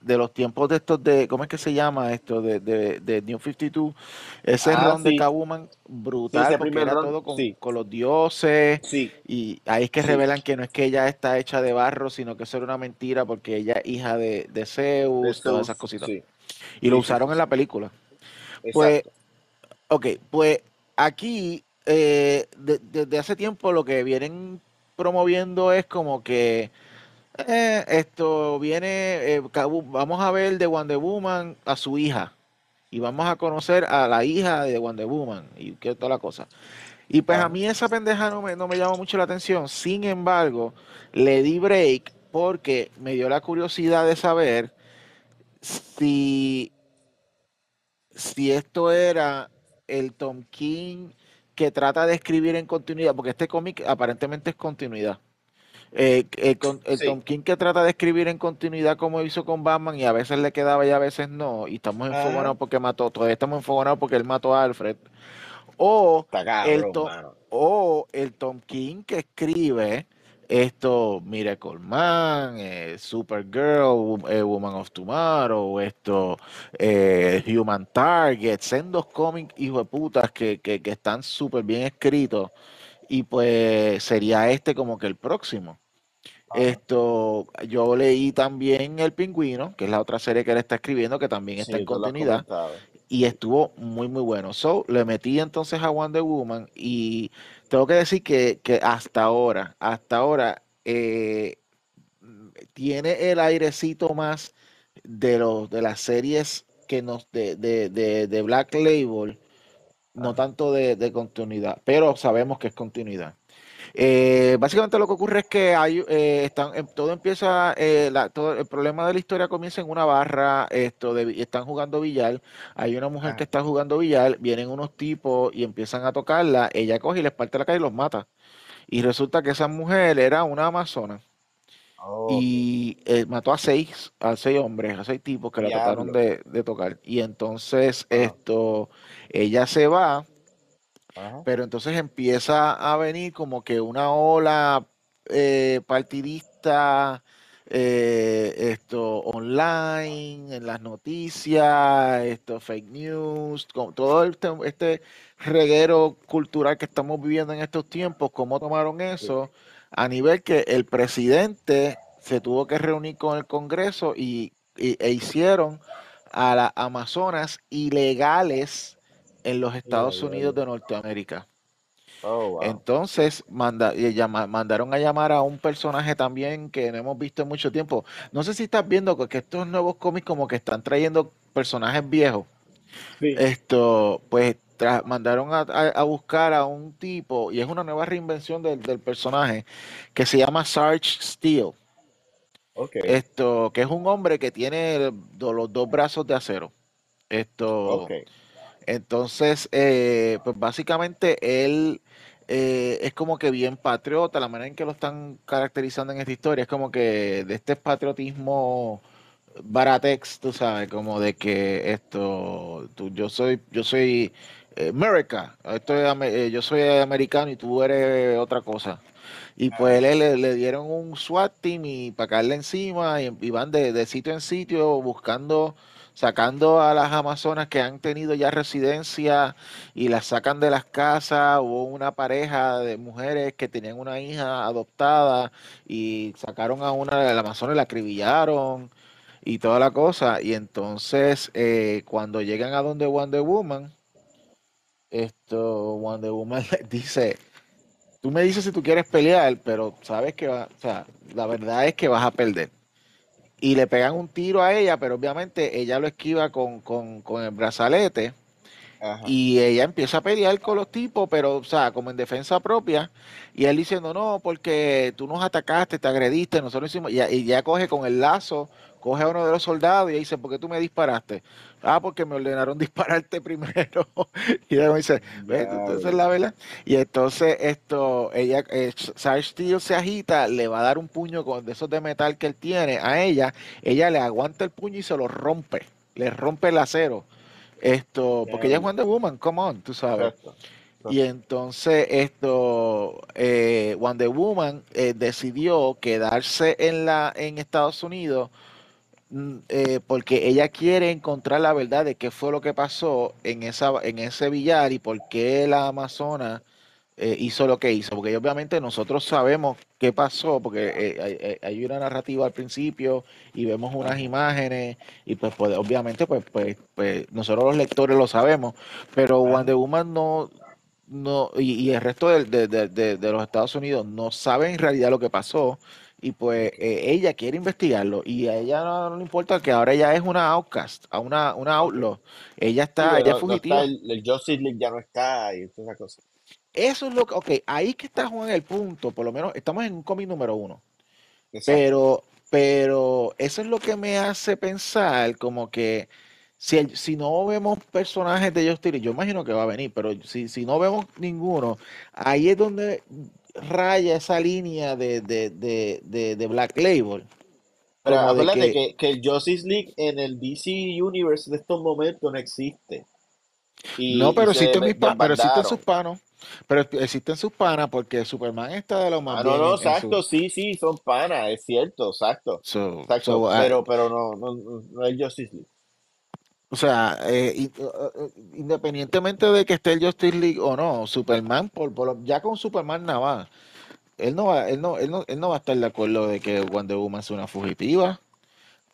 de los tiempos de estos de, ¿cómo es que se llama esto? De, de, de New 52, ese Ah, ron de sí, Catwoman sí, brutal porque era ron, todo con, sí, con los dioses y ahí es que revelan que no es que ella está hecha de barro, sino que eso era una mentira porque ella es hija de, de de Zeus, todas esas cositas. Y lo usaron en la película. Pues, ok, pues aquí eh, de- desde hace tiempo lo que vienen promoviendo es como que eh, esto viene, eh, vamos a ver de Wonder Woman a su hija y vamos a conocer a la hija de Wonder Woman y que toda la cosa. Y pues a mí esa pendeja no me, no me llama mucho la atención. Sin embargo, le di break porque me dio la curiosidad de saber si, si esto era el Tom King que trata de escribir en continuidad, porque este cómic aparentemente es continuidad. Eh, el, con- el Tom Sí, King que trata de escribir en continuidad como hizo con Batman y a veces le quedaba y a veces no, y estamos enfogonados porque mató, todavía estamos enfogonados porque él mató a Alfred, o el, cabrón, to- mano. o el Tom King que escribe esto Miracle Man, eh, Supergirl, eh, Woman of Tomorrow, esto eh, Human Target, sendos cómics hijo de putas que, que, que están súper bien escritos y pues sería este como que el próximo. Esto, yo leí también El Pingüino, que es la otra serie que él está escribiendo, que también está en Sí, continuidad y estuvo muy muy bueno. So, le metí entonces a Wonder Woman y tengo que decir que, que hasta ahora, hasta ahora eh, tiene el airecito más de los de las series que nos de, de, de, de Black Label, no tanto de, de continuidad, pero sabemos que es continuidad. Eh, básicamente lo que ocurre es que hay, eh, están, em- todo empieza, eh, la- todo, el problema de la historia comienza en una barra, esto de, están jugando billar, hay una mujer que Ajá. está jugando billar, vienen unos tipos y empiezan a tocarla, ella coge y les parte la cara y los mata. Y resulta que esa mujer era una amazona y eh, mató a seis, a seis hombres, a seis tipos que la trataron de, de tocar. Y entonces Ajá. esto, ella se va. Ajá. Pero entonces empieza a venir como que una ola eh, partidista, eh, esto online, en las noticias, esto fake news, con todo este, este reguero cultural que estamos viviendo en estos tiempos, cómo tomaron eso a nivel que el presidente se tuvo que reunir con el Congreso y, y- e hicieron a las Amazonas ilegales en los Estados Unidos de Norteamérica. Oh, wow. Entonces manda, mandaron a llamar a un personaje también que no hemos visto en mucho tiempo. No sé si estás viendo que estos nuevos cómics como que están trayendo personajes viejos. Sí. Esto, pues mandaron a, a- a buscar a un tipo, y es una nueva reinvención del, del personaje, que se llama Sarge Steel. Ok. Esto, que es un hombre que tiene do- los dos brazos de acero. Esto, Ok. Entonces, eh, pues básicamente él eh, es como que bien patriota, la manera en que lo están caracterizando en esta historia es como que de este patriotismo baratex, tú sabes, como de que esto, tú, yo soy, yo soy eh, America, esto es eh, yo soy americano y tú eres otra cosa. Y pues le, le dieron un SWAT team y para caerle encima y, y van de, de sitio en sitio buscando, sacando a las amazonas que han tenido ya residencia y las sacan de las casas. Hubo una pareja de mujeres que tenían una hija adoptada y sacaron a una de las amazonas y la acribillaron y toda la cosa. Y entonces eh, cuando llegan a donde Wonder Woman, esto Wonder Woman les dice tú me dices si tú quieres pelear, pero sabes que va, o sea, la verdad es que vas a perder. Y le pegan un tiro a ella, pero obviamente ella lo esquiva con, con, con el brazalete Ajá. y ella empieza a pelear con los tipos, pero, o sea, como en defensa propia. Y él diciendo, no, porque tú nos atacaste, te agrediste, nosotros hicimos. Y, y ya coge con el lazo, coge a uno de los soldados y dice, ¿por qué tú me disparaste? Ah, porque me ordenaron dispararte primero. y ella me dice, ¿ves? Entonces es la verdad. Y entonces esto, ella, eh, Sarge Steel se agita, le va a dar un puño con de esos de metal que él tiene a ella. Ella le aguanta el puño y se lo rompe. Le rompe el acero. Esto, porque ella es Wonder Woman, come on, tú sabes. Exacto. Y entonces esto, eh, Wonder Woman eh, decidió quedarse en la en Estados Unidos eh, porque ella quiere encontrar la verdad de qué fue lo que pasó en esa en ese billar y por qué la Amazona eh, hizo lo que hizo, porque obviamente nosotros sabemos qué pasó, porque eh, hay, una narrativa al principio y vemos unas imágenes y pues, pues, obviamente pues, pues, pues nosotros los lectores lo sabemos, pero. Wonder Woman no, no y, y el resto del- de, de- de- de los Estados Unidos no saben en realidad lo que pasó y pues eh, ella quiere investigarlo y a ella no, no le importa que ahora ella es una outcast, a una, una outlaw, ella está, ella no, es no está fugitiva. el, el Justice League ya no está y toda esa cosa. Eso es lo que, ok, ahí que está Juan el punto, por lo menos estamos en un cómic número uno, Exacto. pero, pero eso es lo que me hace pensar como que si, el- si no vemos personajes de Justice League, yo imagino que va a venir, pero si, si no vemos ninguno, ahí es donde raya esa línea de, de, de, de, de Black Label, Pero acuérdate que, que, que el Justice League en el DC Universe de estos momentos no existe. no, Y, y pero existen mis pero existen sus panos, pero existen sus panas porque Superman está de lo más Ah, no, no, su... exacto, sí, sí, son panas, es cierto, exacto. So, Exacto, so, ah, pero, pero no, no, no no es Justice League. O sea, eh, uh, uh, independientemente de que esté el Justice League o no, Superman, por, ya con Superman nada él no va, él no, él no, él no va a estar de acuerdo de que Wonder Woman sea una fugitiva.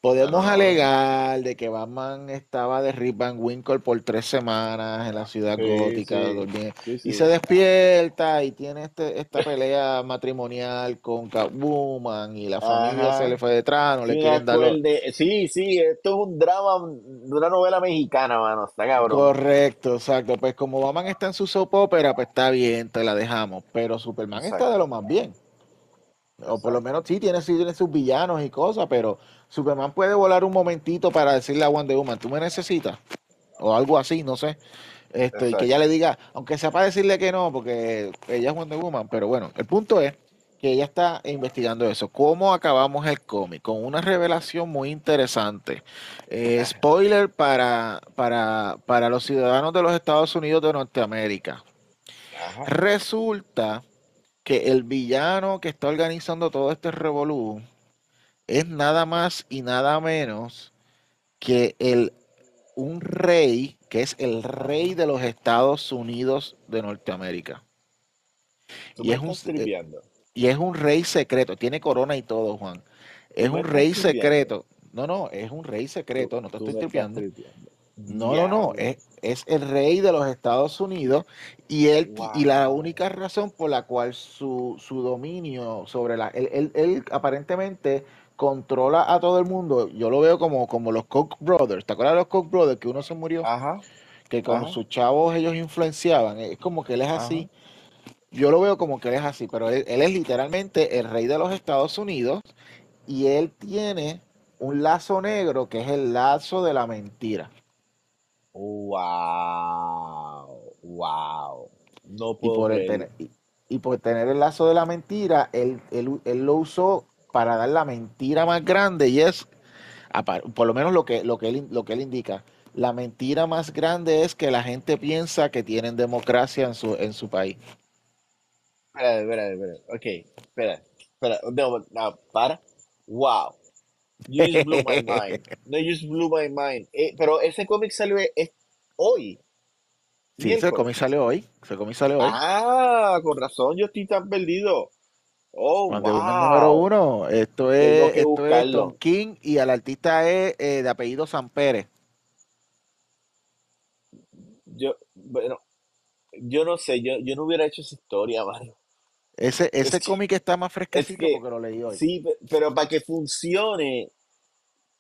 Podemos alegar de que Batman estaba de Rip Van Winkle por tres semanas en la ciudad sí, gótica sí, durmiendo, sí, y se despierta y tiene este, esta pelea matrimonial con Catwoman y la familia se le fue detrás, no le quieren dar. Sí, sí, esto es un drama de una novela mexicana, mano, está cabrón. Correcto, exacto. Pues como Batman está en su soap opera, pues está bien, te la dejamos. Pero Superman está de lo más bien. O por lo menos sí tiene, sí tiene sus villanos y cosas, pero Superman puede volar un momentito para decirle a Wonder Woman, tú me necesitas. O algo así, no sé. Esto, y que ella le diga, aunque sea para decirle que no, porque ella es Wonder Woman. Pero bueno, el punto es que ella está investigando eso. ¿Cómo acabamos el cómic? Con una revelación muy interesante. Eh, spoiler para, para, para los ciudadanos de los Estados Unidos de Norteamérica. Ajá. Resulta que el villano que está organizando todo este revolú es nada más y nada menos que el un rey que es el rey de los Estados Unidos de Norteamérica. Y es un eh, y es un rey secreto, tiene corona y todo, Juan. Es un rey secreto. No, no, es un rey secreto, no te estoy tripeando. No, no, no, es, es el rey de los Estados Unidos y él y la única razón por la cual su, su dominio sobre la él, él- él aparentemente controla a todo el mundo. Yo lo veo como, como los Koch brothers. ¿Te acuerdas de los Koch brothers que uno se murió? Ajá, Que con ajá, sus chavos ellos influenciaban. Es como que él es ajá. así. Yo lo veo como que él es así, pero él, él es literalmente el rey de los Estados Unidos y él tiene un lazo negro que es el lazo de la mentira. Wow. Wow. No Y puedo por, el creerlo. tener, y, y por tener el lazo de la mentira, él, él- él lo usó para dar la mentira más grande y es, por lo menos lo que, lo que, él, lo que él indica, la mentira más grande es que la gente piensa que tienen democracia en su, en su país. Espera, espera, espera. Ok, espera, espera. No, no, para. Wow. You just blew my mind. No, you just blew my mind. Eh, pero ese cómic salió es hoy, Sí, ese cómic sale hoy, ese cómic sale hoy. Ah, con razón, yo estoy tan perdido. Oh, Woman número wow. uno, esto es, esto es Tom. King y al artista es eh, de apellido San Pérez. Yo, bueno, yo no sé, yo, yo no hubiera hecho esa historia, Mario. Ese, Es ese que, cómic está más es fresquecito que, porque lo leí hoy. sí, pe- pero para que funcione,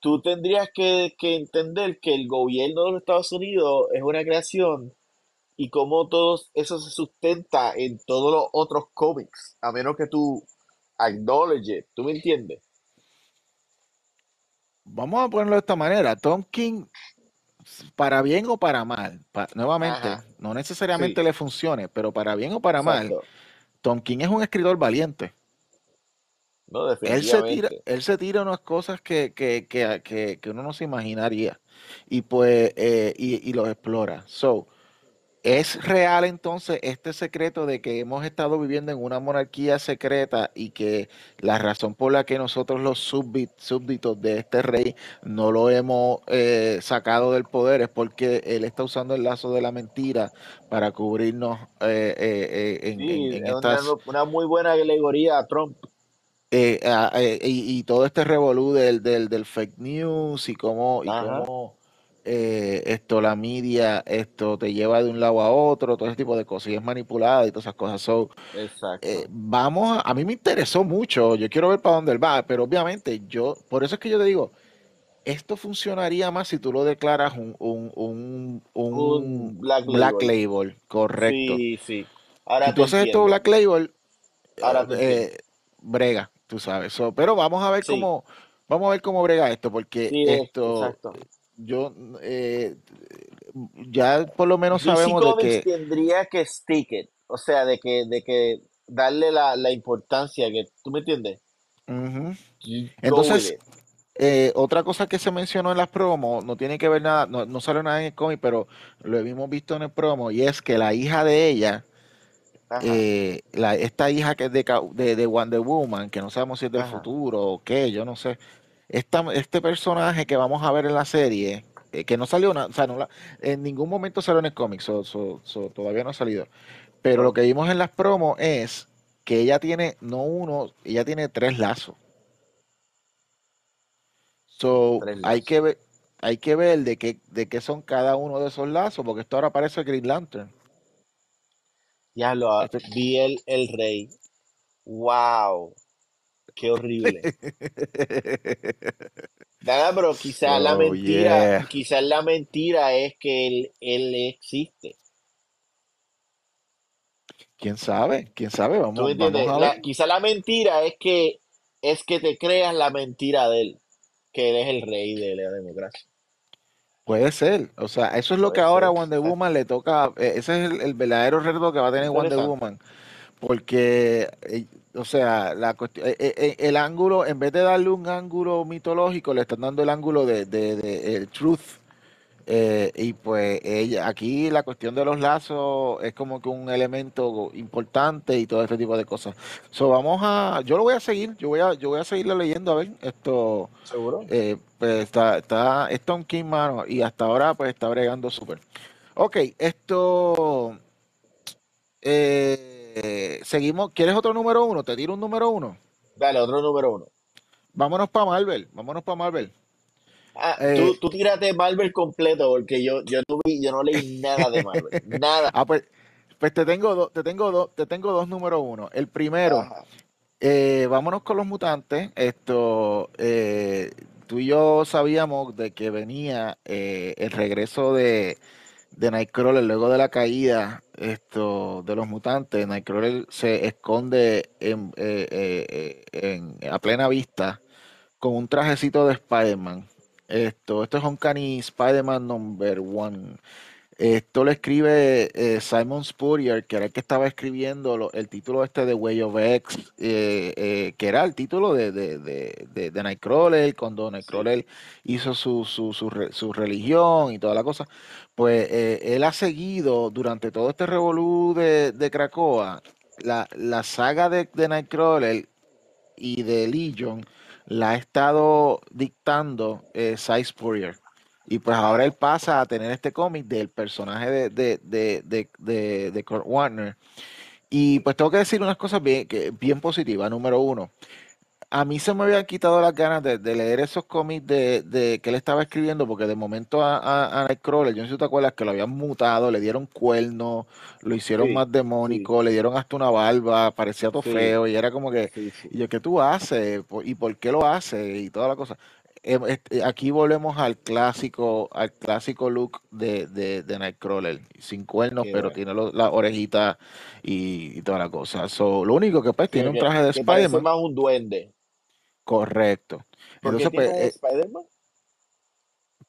tú tendrías que, que entender que el gobierno de los Estados Unidos es una creación y cómo todo eso se sustenta en todos los otros cómics, a menos que tú acknowledge it, ¿tú me entiendes? Vamos a ponerlo de esta manera. Tom King, para bien o para mal, nuevamente, Ajá, no necesariamente sí, le funcione, pero para bien o para mal. Tom King es un escritor valiente. No, Él se tira, él se tira unas cosas que, que, que, que, que uno no se imaginaría y pues eh, y, y los explora. So, ¿Es real entonces este secreto de que hemos estado viviendo en una monarquía secreta y que la razón por la que nosotros los súbdit- súbditos de este rey no lo hemos eh, sacado del poder es porque él está usando el lazo de la mentira para cubrirnos eh, eh, en, Sí, en es una, estas una muy buena alegoría a Trump. y, y todo este revolú del, del, del fake news y cómo, y Ajá, cómo eh, esto, la media, esto te lleva de un lado a otro, todo ese tipo de cosas, y es manipulada y todas esas cosas. So, eh, vamos, a, a mí me interesó mucho, yo quiero ver para dónde él va, pero obviamente yo, por eso es que yo te digo, esto funcionaría más si tú lo declaras un, un, un, un Black Black Label. Label, correcto. Sí, sí. Si tú haces esto. Black Label, Ahora entiendo. eh, brega, tú sabes. So, pero vamos a ver Sí, cómo, vamos a ver cómo brega esto, porque sí, esto, exacto. Yo, eh, ya por lo menos DC sabemos de Comics que, tendría que stick it. O sea, de que, de que darle la, la importancia que, ¿tú me entiendes? Entonces, eh, otra cosa que se mencionó en las promos, no tiene que ver nada, no, no salió nada en el cómic, pero lo hemos visto en el promo, y es que la hija de ella, eh, la, esta hija que es de, de, de Wonder Woman, que no sabemos si es del ajá. futuro o qué, yo no sé. Esta, este personaje que vamos a ver en la serie, eh, que no salió nada, o sea, no la- en ningún momento salió en el cómic, so- so- so todavía no ha salido. Pero lo que vimos en las promos es que ella tiene, no uno, ella tiene tres lazos. So, tres hay que ver, hay que ver de qué, de qué son cada uno de esos lazos, porque esto ahora parece Green Lantern. Ya lo Esto- vi el, el rey. Wow, qué horrible. Nada, pero quizás la So, mentira, yeah. quizás la mentira es que él, él existe. ¿Quién sabe? ¿Quién sabe? ¿Tú me Vamos, a La, ver. quizás la mentira es que es que te creas la mentira de él, que él es el rey de la democracia. Puede ser. O sea, eso es lo que ahora a ser. Wonder Woman le toca. eh, ese es el, el verdadero reto que va a tener Wonder. Woman. Porque, eh, o sea, la cuestión, eh, eh, eh, el ángulo, en vez de darle un ángulo mitológico, le están dando el ángulo de, de, de el truth. Eh, y pues ella, aquí la cuestión de los lazos es como que un elemento importante y todo este tipo de cosas. So, vamos a, yo lo voy a seguir, yo voy a, yo voy a seguirlo leyendo a ver esto. ¿Seguro? Eh, pues está, está, es Tom King, mano, y hasta ahora pues está bregando súper. Ok, esto, eh, seguimos, ¿quieres otro número uno? ¿Te tiro un número uno? Dale, otro número uno. Vámonos para Marvel, vámonos para Marvel. Ah, Eh, tú, tú tírate Marvel completo, porque yo, yo, no vi, yo no leí nada de Marvel. Nada. ah, pues, pues te tengo dos, te tengo dos, te tengo dos número uno. El primero, eh, vámonos con los mutantes. Esto, eh, tú y yo sabíamos de que venía eh, el regreso de, de Nightcrawler luego de la caída esto, de los mutantes. Nightcrawler se esconde en, eh, eh, eh, a plena vista con un trajecito de Spider-Man. Esto, esto es Uncanny Spider-Man number one. Esto lo escribe eh, Simon Spurrier, que era el que estaba escribiendo lo- el título este de Way of X, eh, eh, que era el título de, de, de, de- Nightcrawler, cuando Sí. Nightcrawler hizo su, su, su, re- su religión y toda la cosa. Pues eh, él ha seguido durante todo este revolú de, de Krakoa la, la saga de, de Nightcrawler y de Legion la ha estado dictando eh, Cy Spurrier. Y pues ahora él pasa a tener este cómic del personaje de, de, de, de, de- de Kurt Warner. Y pues tengo que decir unas cosas bien, que, bien positivas. Número uno, a mí se me habían quitado las ganas de, de leer esos cómics de, de que él estaba escribiendo, porque de momento a, a, a Nightcrawler, yo no sé si te acuerdas que lo habían mutado, le dieron cuernos, lo hicieron Sí, más sí, demónico, le dieron hasta una barba, parecía todo sí, feo, y era como que, y yo, ¿qué tú haces? ¿Por- ¿Y por qué lo haces? Y toda la cosa. Eh, este, aquí volvemos al clásico, al clásico look de, de, de Nightcrawler, sin cuernos, Qué pero tiene los- las orejitas y, y toda la cosa. So, lo único que pues tiene un que, traje de Spider-Man, más un duende. correcto. ¿Por qué Entonces, pues, tiene eh, Spider-Man?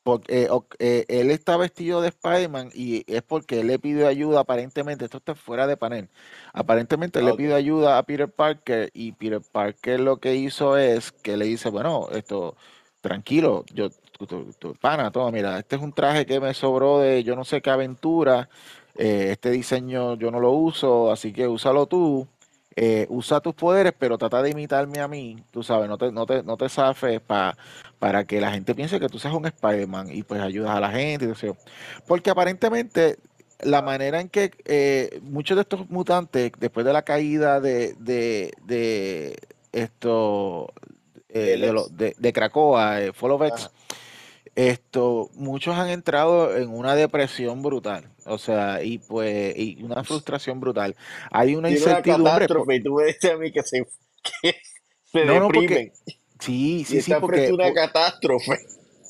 porque, eh, eh, él está vestido de Spider-Man y es porque él le pidió ayuda, aparentemente, esto está fuera de panel, aparentemente Ah, le ok. pidió ayuda a Peter Parker y Peter Parker lo que hizo es que le dice, bueno, esto, tranquilo, yo, tu, tu- pana, toma, mira, este es un traje que me sobró de yo no sé qué aventura, eh, este diseño yo no lo uso, así que úsalo tú. eh, usa tus poderes, pero trata de imitarme a mí, tú sabes, no te, no te, no te zafes pa- para que la gente piense que tú seas un Spider-Man y pues ayudas a la gente. Porque aparentemente la manera en que eh, muchos de estos mutantes, después de la caída de, de, de esto, eh, de, lo- de, de Krakoa, eh, Fall of X, Ajá. esto, muchos han entrado en una depresión brutal, o sea, y pues, y una frustración brutal. Hay una Tiene una incertidumbre. por- catástrofe y tú me a mí que se, que se no, no, porque, deprimen. sí, Y sí, sí, está porque, una por- catástrofe.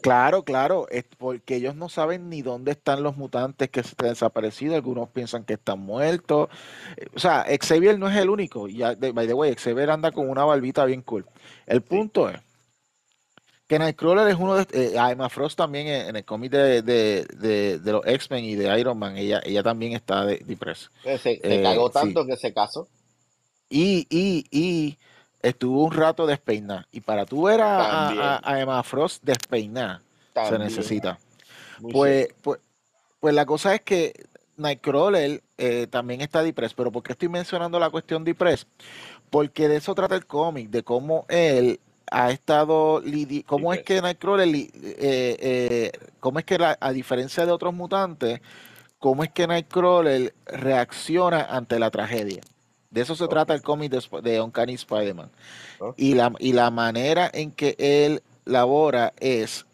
Claro, claro, es porque ellos no saben ni dónde están los mutantes que se han desaparecido, algunos piensan que están muertos. Eh, O sea, Xavier no es el único, y by the way, Xavier anda con una barbita bien cool. El Sí. punto es que Nightcrawler es uno de, eh, Emma Frost también en, el cómic de, de, de- de los X-Men y de Iron Man, ella, ella también está de, depresa. Se, se Eh, cagó sí. tanto que se casó. Y, y, y estuvo un rato despeinada. Y para tú ver a, a- a- Emma Frost despeinada, se necesita. Pues, pues, pues la cosa es que Nightcrawler eh, también está depressed, pero ¿por qué estoy mencionando la cuestión depressed? Porque de eso trata el cómic, de cómo él ha estado, lidi- cómo es que Nightcrawler, eh, eh, cómo es que la- a diferencia de otros mutantes, cómo es que Nightcrawler reacciona ante la tragedia. De eso se trata el cómic de, de Uncanny Spider-Man. Y la, y la manera en que él labora es,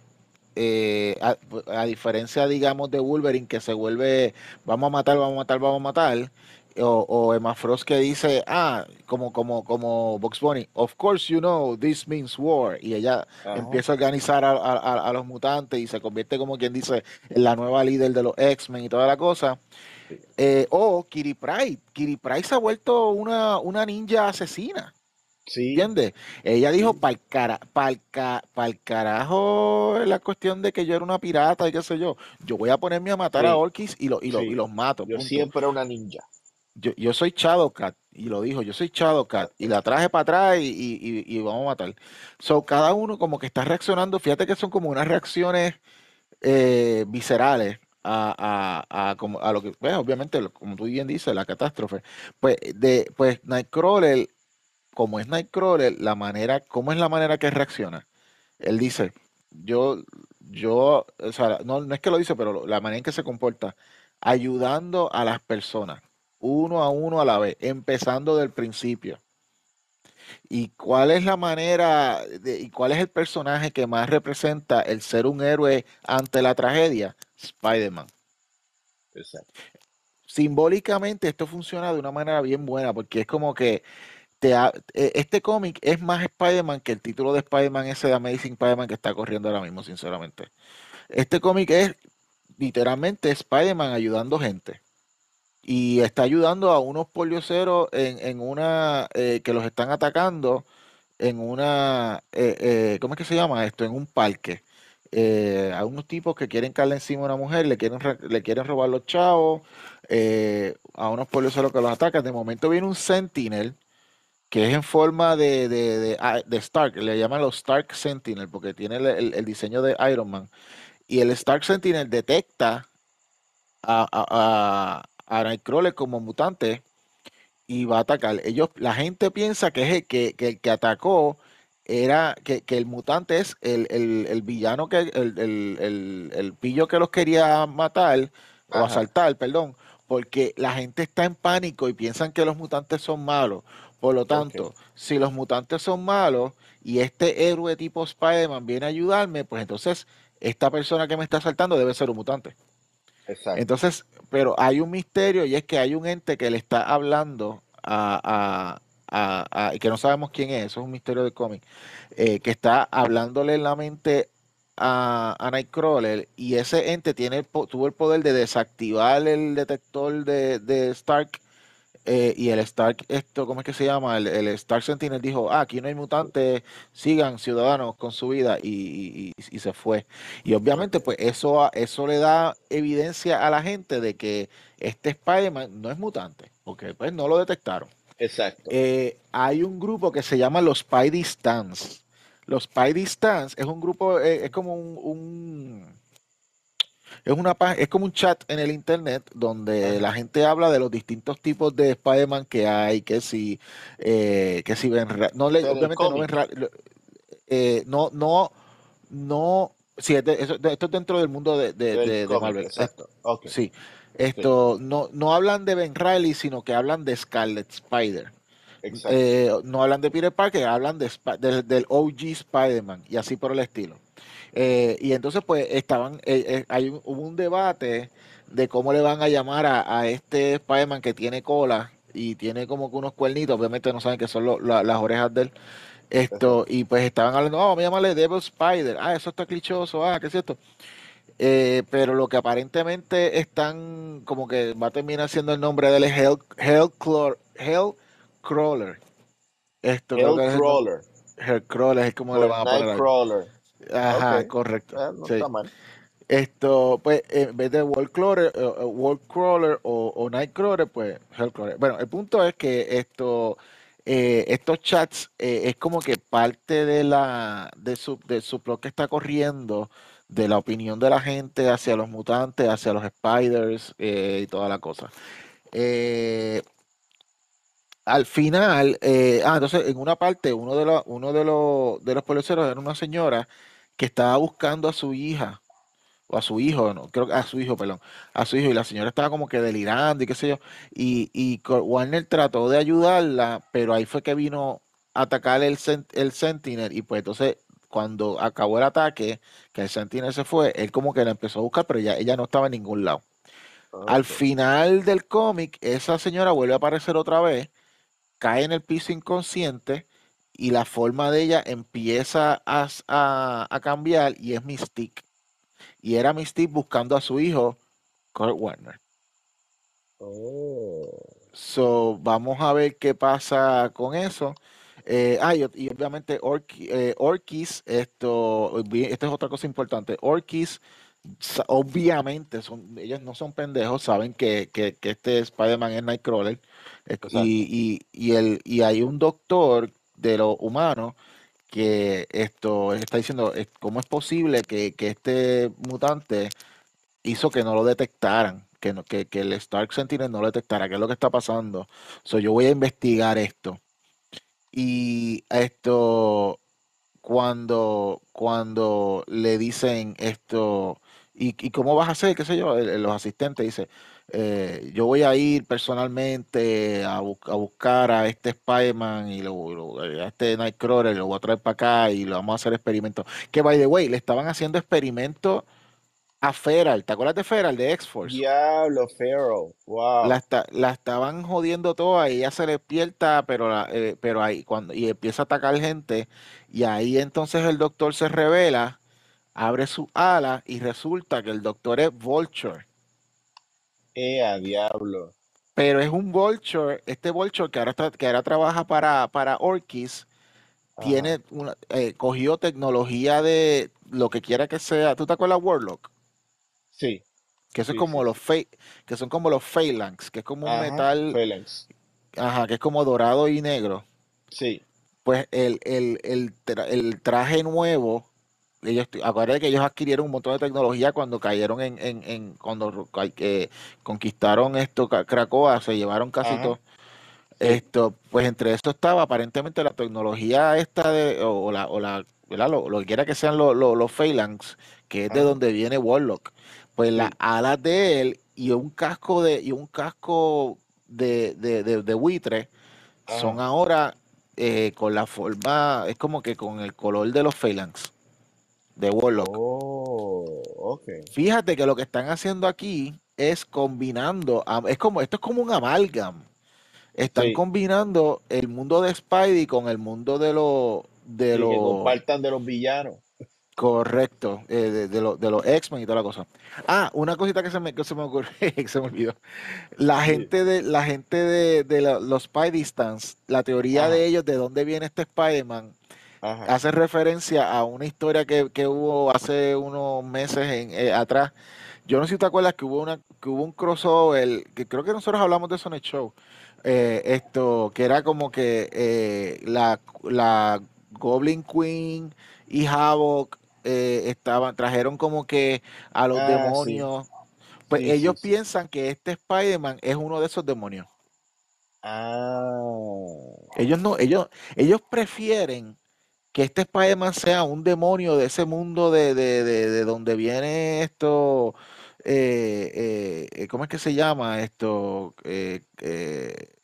eh, a, a diferencia, digamos, de Wolverine, que se vuelve, vamos a matar, vamos a matar, vamos a matar, o, o Emma Frost que dice, ah, como, como, como Bugs Bunny, of course you know, this means war, y ella Ajá. empieza a organizar a- a- a los mutantes y se convierte como quien dice en la nueva líder de los X-Men y toda la cosa. Eh, o Pryde, Kitty Pryde se ha vuelto una, una ninja asesina. Sí. ¿Entiendes? Ella dijo, para el cara, pa'l ca- pa'l carajo la cuestión de que yo era una pirata y qué sé yo. Yo voy a ponerme a matar a Sí. orquis y, lo- y, lo- Sí. y los mato. Yo punto. siempre era una ninja. Yo, yo soy Shadowcat. Y lo dijo, yo soy Shadowcat. Y la traje para atrás y, y- y- y vamos a matar. So, cada uno como que está reaccionando. Fíjate que son como unas reacciones eh, viscerales a, a, a, como, a lo que, pues, obviamente, como tú bien dices, la catástrofe. Pues, de, pues Nightcrawler, como es Nightcrawler, la manera, ¿cómo es la manera que reacciona? Él dice, yo, yo, o sea, no, no es que lo dice, pero la manera en que se comporta, ayudando a las personas, uno a uno a la vez, empezando del principio. ¿Y cuál es la manera de- y cuál es el personaje que más representa el ser un héroe ante la tragedia? Spider-Man. Exacto. Simbólicamente esto funciona de una manera bien buena porque es como que te ha- e- este cómic es más Spider-Man que el título de Spider-Man ese de Amazing Spider-Man que está corriendo ahora mismo, sinceramente. Este cómic es literalmente Spider-Man ayudando gente. Y está ayudando a unos polioceros en, en una eh, que los están atacando en una eh, eh, ¿cómo es que se llama esto? En un parque. A unos tipos que quieren caerle encima a una mujer, le quieren re- le quieren robar los chavos, a unos polioceros que los atacan. De momento viene un Sentinel que es en forma de, de, de, Stark, le llaman los Stark Sentinel porque tiene el, diseño de Iron Man. Y el Stark Sentinel detecta a, a, Nightcrawler como mutante y va a atacar. Ellos, la gente piensa que es el que, que el que atacó era que, que el mutante es el, el- el villano que el, el- el- pillo que los quería matar o asaltar, perdón, porque la gente está en pánico y piensan que los mutantes son malos. Por lo tanto, si los mutantes son malos y este héroe tipo Spider-Man viene a ayudarme, pues entonces esta persona que me está asaltando debe ser un mutante. Entonces, pero hay un misterio y es que hay un ente que le está hablando a, a- a- que no sabemos quién es, eso es un misterio del cómic, eh, que está hablándole en la mente a, a Nightcrawler y ese ente tiene, tuvo el poder de desactivar el detector de, de Stark eh, y el Stark, esto, ¿cómo es que se llama? El, el Stark Sentinel dijo, ah, aquí no hay mutantes, sigan ciudadanos con su vida y, y- se fue. Y obviamente pues eso, eso le da evidencia a la gente de que este Spider-Man no es mutante, porque pues no lo detectaron. Exacto. Eh, hay un grupo que se llama los Spidey Stans. Los Spidey Stans es un grupo, eh, es como un, un- es una es como un chat en el internet donde la gente habla de los distintos tipos de Spider-Man que hay, que si, eh, que si Ben Ra- no le, obviamente no lo- eh, no, no, no, sí, es de- eso- de- esto es dentro del mundo de, de, cómic, Marvel. Exacto. Sí, Sí. esto, no, no hablan de Ben Riley, sino que hablan de Scarlet Spider. Eh, no hablan de Peter Parker, hablan de, del, del OG Spider-Man y así por el estilo. Eh, y entonces, pues, estaban, eh, eh, hay un- hubo un debate de cómo le van a llamar a, a este Spider-Man que tiene cola y tiene como que unos cuernitos, obviamente no saben que son lo- la- las orejas de él. Esto, y pues estaban hablando, oh, vamos a llamarle Devil Spider, ah, eso está clichoso, ah, ¿qué es esto? Eh, pero lo que aparentemente están, como que va a terminar siendo el nombre de él es Hell, Hellclaw- Hellcrawler. Esto creo que es el nom- Hellcrawler. Hellcrawler, es como le Por van a poner. Ajá, correcto. No Sí. está mal. Esto, pues, en vez de eh, eh, Worldcrawler o, o Nightcrawler, pues Hellcrawler. Bueno, el punto es que esto, eh, estos chats eh, es como que parte de la de su, de su plot que está corriendo, de la opinión de la gente hacia los mutantes, hacia los spiders eh, y toda la cosa. Al final, ah, entonces en una parte, uno de los, uno de los, de los policeros era una señora que estaba buscando a su hija, o a su hijo, no, creo que a su hijo, perdón, a su hijo, y la señora estaba como que delirando y qué sé yo, y, y Warner trató de ayudarla, pero ahí fue que vino a atacar el, el Sentinel, y pues entonces cuando acabó el ataque, que el Sentinel se fue, él como que la empezó a buscar, pero ya, ella no estaba en ningún lado. Al Ok. final del cómic, esa señora vuelve a aparecer otra vez, cae en el piso inconsciente y la forma de ella empieza a, a- a cambiar y es Mystique. Y era Mystique buscando a su hijo, Kurt Warner. Oh. So, vamos a ver qué pasa con eso. Eh, ah, y, y obviamente Orki- eh, Orkis, esto, esto es otra cosa importante. Orkis, obviamente, son, ellos no son pendejos, saben que, que, que este Spider-Man es Nightcrawler. eh. Y, y, y, el, y hay un doctor de los humanos que esto está diciendo, ¿cómo es posible que, que este mutante hizo que no lo detectaran? Que, no- que, que el Stark Sentinel no lo detectara, ¿qué es lo que está pasando? So, yo voy a investigar esto. Y esto, cuando, cuando le dicen esto, ¿Y, cómo vas a hacer? ¿Qué sé yo? Los asistentes dice, eh, yo voy a ir personalmente a, bu- a buscar a este Spider-Man y lo, lo- a este Nightcrawler, lo voy a traer para acá y lo vamos a hacer experimentos. Que, by the way, le estaban haciendo experimentos a Feral. ¿Te acuerdas de Feral, de X-Force? Diablo. La, Wow. esta- la estaban jodiendo toda y ella se despierta, pero, la- eh, pero ahí cuando y empieza a atacar gente y ahí entonces el doctor se revela, abre su ala y resulta que el doctor es Vulture, Eh, a diablo. pero es un Vulture, este Vulture que ahora está- que ahora trabaja para para Orkis, Ajá. tiene una, eh, cogió tecnología de lo que quiera que sea. ¿Tú te acuerdas Warlock? Sí, Que eso es como sí, los que son como los Phalanx, que es como un metal, Phalanx. ajá, que es como dorado y negro. Sí, Pues el, el, el, tra- el traje nuevo, ellos, acuérdate que ellos adquirieron un montón de tecnología cuando cayeron en, en, en cuando eh, conquistaron esto, Cracoa, se llevaron casi ajá, todo. Esto, pues entre eso estaba aparentemente la tecnología esta de, o, o la, o la, ¿verdad? Lo, lo que quiera que sean los, los Phalanx, que es de donde viene Warlock. Pues las sí, alas de él y un casco de, y un casco de, de, de, de buitre son ahora eh, con la forma, es como que con el color de los Phalanx, de Warlock. Oh, ok. Fíjate que lo que están haciendo aquí es combinando, es como, esto es como un amalgam. Están Sí, combinando el mundo de Spidey con el mundo de lo, de sí, que compartan de los villanos. correcto, eh, de, de lo- de los X-Men y toda la cosa. Ah, una cosita que se me, que se me ocurrió, que se me olvidó. La gente de, la gente de, de la- los Spidey Stans, la teoría ajá, de ellos de dónde viene este Spider-Man, ajá, hace referencia a una historia que, que hubo hace unos meses en, eh, atrás. Yo no sé si te acuerdas que hubo una, que hubo un crossover, que creo que nosotros hablamos de eso en el show. eh, esto, que era como que eh, la, la Goblin Queen y Havoc estaban, trajeron como que a los Ah, sí, demonios. Pues sí, ellos sí. piensan que este Spider-Man es uno de esos demonios. Ah, Ellos no, ellos, ellos prefieren que este Spider-Man sea un demonio de ese mundo de, de, de, de donde viene esto, eh, eh, ¿cómo es que se llama esto? Eh, eh,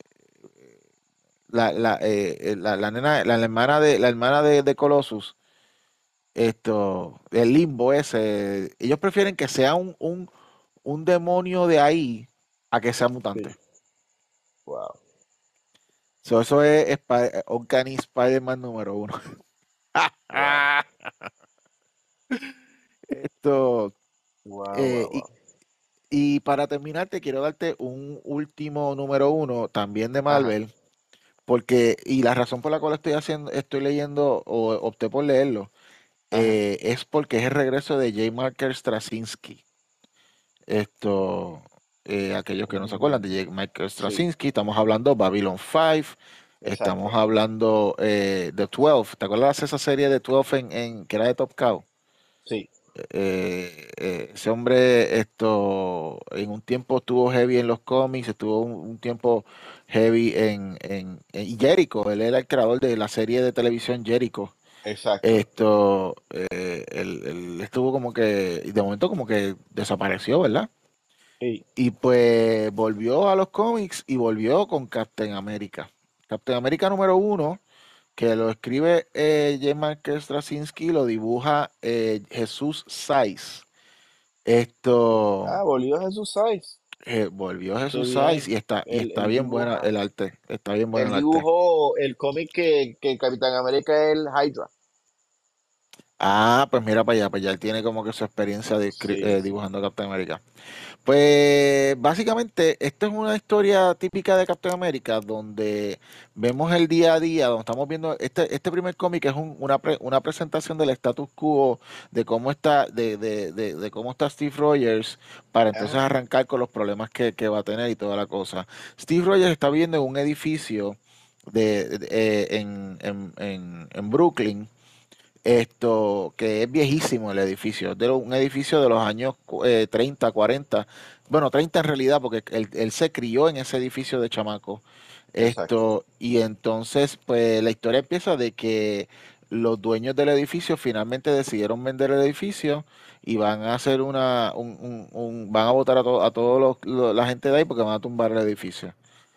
la, la, eh, la, la nena, la, hermana de, la hermana de, de Colossus, esto, el limbo ese, ellos prefieren que sea un, un, un demonio de ahí a que sea sí, mutante. wow. So, eso es Uncanny Spider-Man número uno. Esto, wow, eh, wow, y, wow. y para terminar, te quiero darte un último número uno, también de Ajá, Marvel, porque, y la razón por la cual estoy haciendo, estoy leyendo o opté por leerlo, eh, es porque es el regreso de J. Marker Straczynski. Esto, eh, aquellos que no se acuerdan de J. Marker sí, Straczynski, estamos hablando Babylon 5, estamos hablando eh, de 12. ¿Te acuerdas de esa serie de 12 en, en- que era de Top Cow? Sí, Eh, eh, ese hombre esto en un tiempo estuvo heavy en los cómics, estuvo un, un tiempo heavy en, en, en- Jericho, él era el creador de la serie de televisión Jericho. exacto. Esto, eh, él, él estuvo como que, de momento como que desapareció, ¿verdad? Sí, Y pues volvió a los cómics y volvió con Captain America. Captain America número uno, que lo escribe eh, J. Marcus Straczynski, lo dibuja eh, Jesús Saiz. Esto ah, volvió Jesús eh, volvió Jesús Saiz y está, y está bien buena dibuja, el arte. Está bien buena el arte. dibujó el cómic que, que Capitán América es el Hydra. Ah, pues mira para allá, pues ya él tiene como que su experiencia de escri- Sí, eh, dibujando Captain America. Pues básicamente esto es una historia típica de Captain America donde vemos el día a día, donde estamos viendo, este, este primer cómic es un- una, pre- una presentación del status quo de cómo está, de, de, de, de cómo está Steve Rogers para entonces arrancar con los problemas que, que va a tener y toda la cosa. Steve Rogers está viviendo en un edificio de, de- eh, en, en, en, en Brooklyn esto, que es viejísimo el edificio, de un edificio de los años eh, 30, 40, bueno, 30 en realidad, porque él, él se crió en ese edificio de chamaco. exacto. Esto, y entonces, pues la historia empieza de que los dueños del edificio finalmente decidieron vender el edificio y van a hacer una, un, un, van a votar a, a toda la gente de ahí porque van a tumbar el edificio.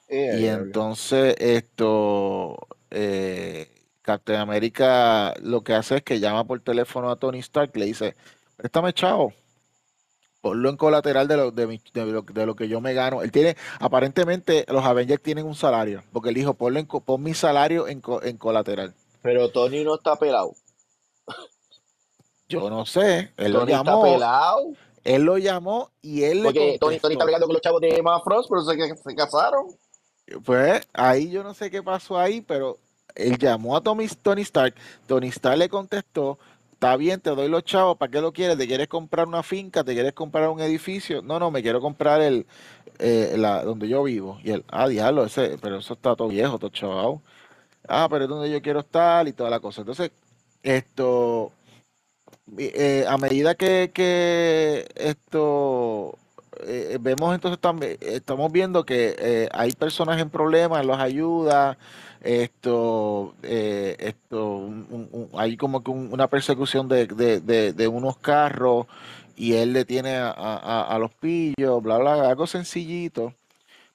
Eh, y entonces esto, eh, Captain América lo que hace es que llama por teléfono a Tony Stark, le dice, préstame chavo, ponlo en colateral de lo, de, lo, que yo me gano. Él tiene, aparentemente los Avengers tienen un salario, porque él dijo, ponlo en, pon mi salario en, en colateral. Pero Tony no está pelado. Yo no sé. Él lo llamó. Está pelado. Él lo llamó y él Porque Tony, Tony, está peleando con los chavos de Emma Frost, pero sé que se casaron. Pues ahí yo no sé qué pasó ahí, pero él llamó a Tony, Tony Stark. Tony Stark le contestó: Está bien, te doy los chavos. ¿Para qué lo quieres? ¿Te quieres comprar una finca? ¿Te quieres comprar un edificio? No, no, me quiero comprar el eh, la, donde yo vivo. Y él, ah, diablo, ese, pero eso está todo viejo, todo chaval ah, pero es donde yo quiero estar y toda la cosa. Entonces, esto, eh, a medida que, esto, eh, vemos entonces también, estamos viendo que hay personas en problemas, los ayuda, esto, esto, hay como que una persecución de, de, unos carros y él le tiene a, a, a los pillos, bla, bla, algo sencillito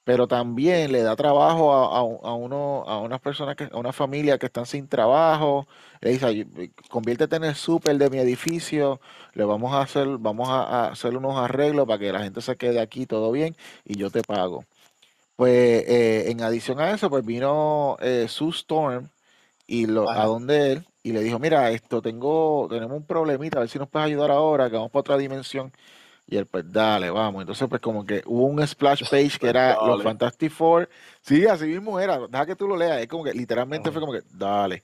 pero también le da trabajo a, a, uno, a unas personas, que, a una familia que están sin trabajo. Le dice, conviértete en el súper de mi edificio, le vamos a hacer, vamos a, hacer unos arreglos para que la gente se quede aquí todo bien y yo te pago. Pues eh, en adición a eso, pues vino eh, Sue Storm y lo, a donde él y le dijo, mira, esto tengo, tenemos un problemita, a ver si nos puedes ayudar ahora, que vamos para otra dimensión. Y él, pues dale, vamos. Entonces, pues como que hubo un splash page que era los Fantastic Four. Sí, así mismo era. Deja que tú lo leas. Es como que literalmente fue como que, dale.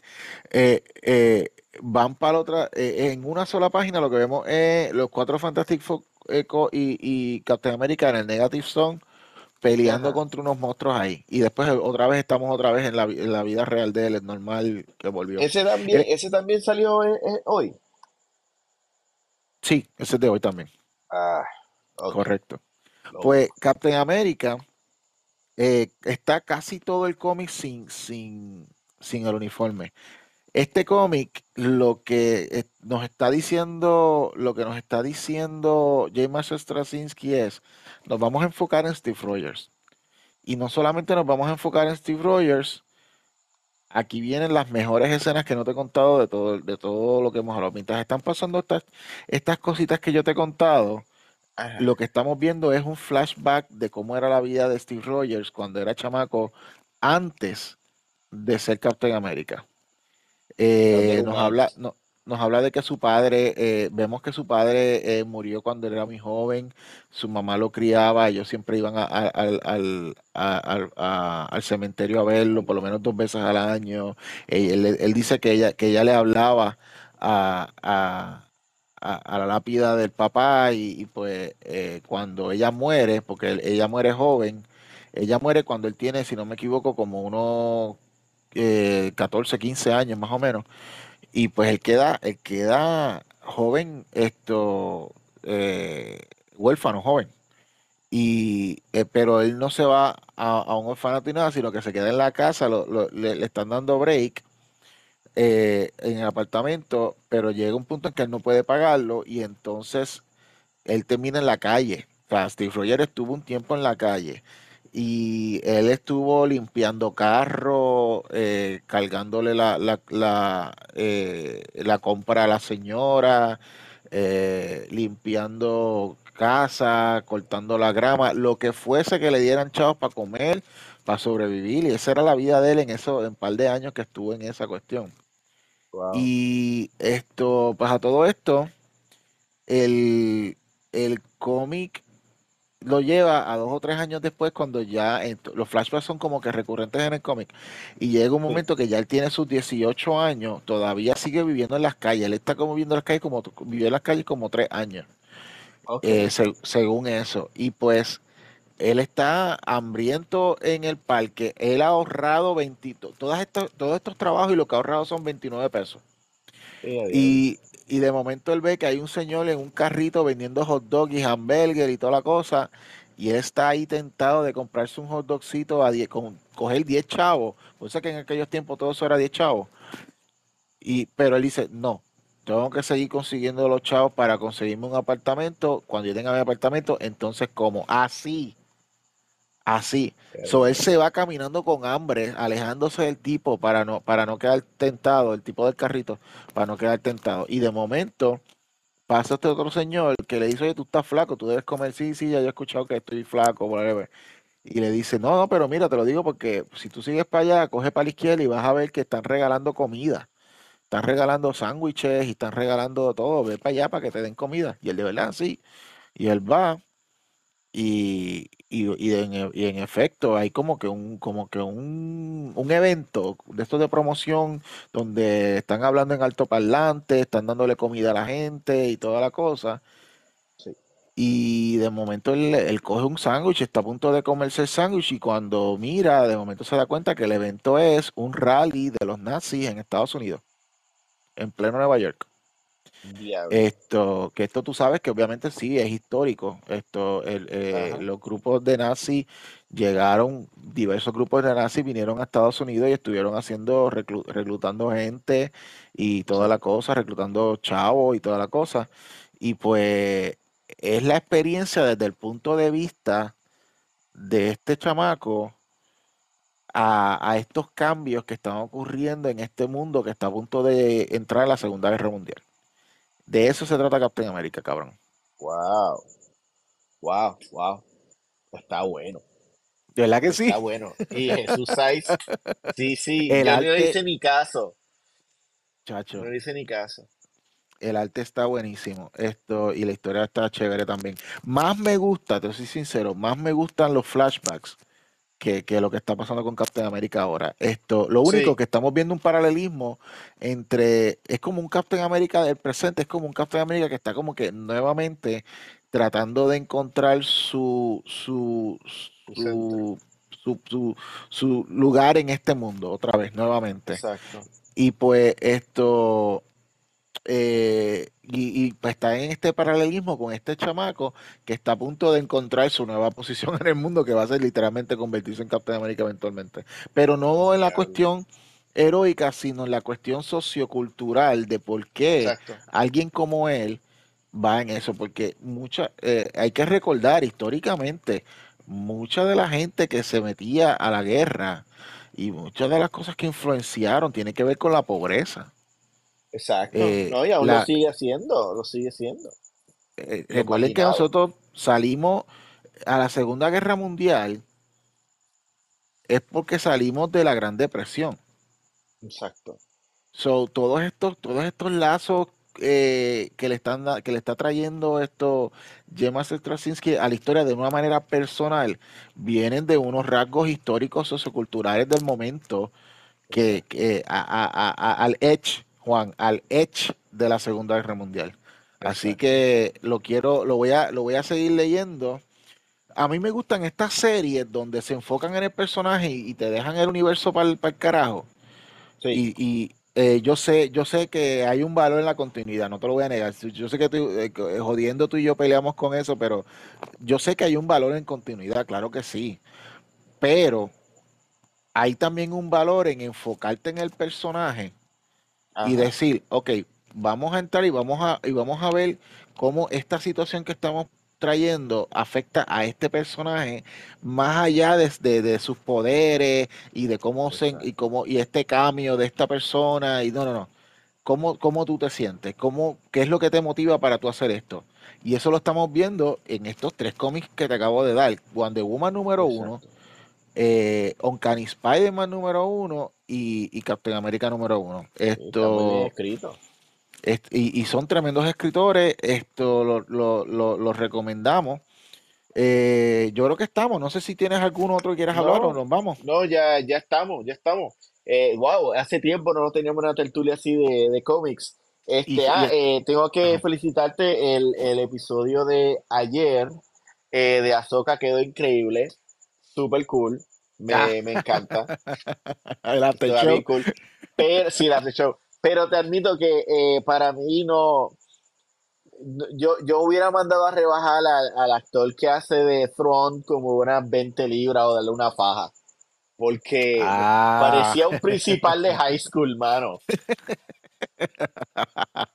Eh, eh, van para la otra. Eh, en una sola página lo que vemos es los cuatro Fantastic Four y, y Captain America en el Negative Zone peleando contra unos monstruos ahí. Y después otra vez estamos otra vez en la, en la vida real de él, es normal que volvió. ¿Ese también, ese también salió hoy? Sí, ese es de hoy también. Ah, Correcto. Pues Captain America eh, está casi todo el cómic sin, sin, sin el uniforme. Este cómic, lo que nos está diciendo, lo que nos está diciendo James Straczynski es, nos vamos a enfocar en Steve Rogers. Y no solamente nos vamos a enfocar en Steve Rogers, aquí vienen las mejores escenas que no te he contado de todo, de todo lo que hemos hablado. Mientras están pasando estas, estas cositas que yo te he contado, lo que estamos viendo es un flashback de cómo era la vida de Steve Rogers cuando era chamaco antes de ser Captain America. Eh, nos habla, nos habla de que su padre, eh, vemos que su padre eh, murió cuando él era muy joven, su mamá lo criaba, ellos siempre iban al, cementerio a verlo por lo menos dos veces al año. Él, dice que ella, que ella le hablaba a, la lápida del papá y, pues eh, cuando ella muere, porque ella muere joven, ella muere cuando él tiene, si no me equivoco, como unos 14, 15 años más o menos y pues él queda, él queda joven, esto, eh, huérfano, joven. Y, eh, pero él no se va a, un orfanato y nada, sino que se queda en la casa, le, están dando break eh, en el apartamento, pero llega un punto en que él no puede pagarlo y entonces él termina en la calle. O Steve Rogers estuvo un tiempo en la calle y él estuvo limpiando carro, eh, cargándole la, la, la, eh, la, compra a la señora, eh, limpiando casa, cortando la grama, lo que fuese que le dieran chavos para comer, para sobrevivir. Y esa era la vida de él en eso, en un par de años que estuvo en esa cuestión. Y esto, pues a todo esto, el, el cómic lo lleva a dos o tres años después cuando ya los flashbacks son como que recurrentes en el cómic. Y llega un momento que ya él tiene sus 18 años, todavía sigue viviendo en las calles, él está como viviendo en las calles como vivió en las calles como tres años, eh, según eso, y pues él está hambriento en el parque, él ha ahorrado 20, todas estas, todos estos trabajos y lo que ha ahorrado son 29 pesos. y, y de momento él ve que hay un señor en un carrito vendiendo hot dog y hamburger y toda la cosa, y él está ahí tentado de comprarse un hot dogcito a 10, con, coger 10 chavos, por eso que en aquellos tiempos todo eso era 10 chavos, Y, pero él dice, no, tengo que seguir consiguiendo los chavos para conseguirme un apartamento. Cuando yo tenga mi apartamento, entonces como así. Así. So, él se va caminando con hambre, alejándose del tipo para no, para no quedar tentado, el tipo del carrito, para no quedar tentado. Y de momento pasa este otro señor que le dice, oye, tú estás flaco, tú debes comer. Sí, sí, ya yo he escuchado que estoy flaco, whatever. Y le dice, no, no, pero mira, te lo digo porque si tú sigues para allá, coge para la izquierda y vas a ver que están regalando comida. Están regalando sándwiches y están regalando todo. Ve para allá para que te den comida. Y él de verdad, sí. Y él va y, y, en, y, en, efecto hay como que un como que un, un, evento de estos de promoción donde están hablando en alto parlante, están dándole comida a la gente y toda la cosa. Y de momento él, coge un sándwich, está a punto de comerse el sándwich y cuando mira, de momento se da cuenta que el evento es un rally de los nazis en Estados Unidos, en pleno Nueva York. Esto, que esto tú sabes que obviamente sí es histórico. Esto, el, eh, los grupos de nazis llegaron, diversos grupos de nazis vinieron a Estados Unidos y estuvieron haciendo, reclutando gente y toda la cosa, reclutando chavos y toda la cosa. Y pues es la experiencia desde el punto de vista de este chamaco a, a estos cambios que están ocurriendo en este mundo que está a punto de entrar a la Segunda Guerra Mundial. De eso se trata Captain America, cabrón. Wow. Wow, wow. Está bueno. ¿De verdad que sí? Está bueno. Y Jesús Saiz, sí, sí. El yo no hice ni caso. Chacho. No hice ni caso. El arte está buenísimo. Esto, y la historia está chévere también. Más me gusta, te soy sincero, más me gustan los flashbacks que, lo que está pasando con Captain America ahora. Esto, lo único que estamos viendo un paralelismo entre, es como un Captain America del presente, es como un Captain America que está como que nuevamente tratando de encontrar su, su, su, su lugar en este mundo otra vez, nuevamente. Exacto. Y pues esto, eh, y, pues está en este paralelismo con este chamaco que está a punto de encontrar su nueva posición en el mundo, que va a ser literalmente convertirse en Captain América eventualmente. Pero no en la cuestión heroica, sino en la cuestión sociocultural de por qué alguien como él va en eso, porque mucha, eh, hay que recordar históricamente, mucha de la gente que se metía a la guerra y muchas de las cosas que influenciaron tiene que ver con la pobreza. Exacto. Eh, no, y aún lo sigue haciendo, lo sigue haciendo. Eh, recuerden que nosotros salimos a la Segunda Guerra Mundial es porque salimos de la Gran Depresión. Exacto. So, todos estos, todos estos lazos eh, que le están que le está trayendo esto Gemma Straczynski a la historia de una manera personal vienen de unos rasgos históricos socioculturales del momento que, que al edge Juan, al edge de la Segunda Guerra Mundial. Así que lo quiero, lo voy a, lo voy a seguir leyendo. A mí me gustan estas series donde se enfocan en el personaje y, te dejan el universo para el, carajo. Sí. Y, eh, yo sé, yo sé que hay un valor en la continuidad, no te lo voy a negar. Yo sé que eh, eh, jodiendo tú y yo peleamos con eso, pero yo sé que hay un valor en continuidad, claro que sí. Pero hay también un valor en enfocarte en el personaje y decir, ok, vamos a entrar y vamos a, y vamos a ver cómo esta situación que estamos trayendo afecta a este personaje más allá de, de, sus poderes y de cómo se y cómo y este cambio de esta persona y no no no. Cómo, cómo tú te sientes cómo qué es lo que te motiva para tú hacer esto y eso lo estamos viendo en estos tres cómics que te acabo de dar Wonder Woman número uno eh, Uncanny Spider-Man número uno y, y, Captain America número uno. Esto, escrito. y, son tremendos escritores, esto lo, lo, recomendamos. Eh, yo creo que estamos, no sé si tienes algún otro que quieras hablar o nos vamos. No, ya, ya estamos, ya estamos. Eh, wow, hace tiempo no teníamos una tertulia así de, de cómics. Este, ah, eh, tengo que felicitarte el, el, episodio de ayer eh, de Azoka quedó increíble super cool. Me, ah. me encanta. el after show. Cool. Pero, sí, el after show. Pero te admito que eh, para mí no. Yo, yo hubiera mandado a rebajar al, actor que hace de Throne como unas 20 libras o darle una faja. Porque ah. parecía un principal de high school, mano.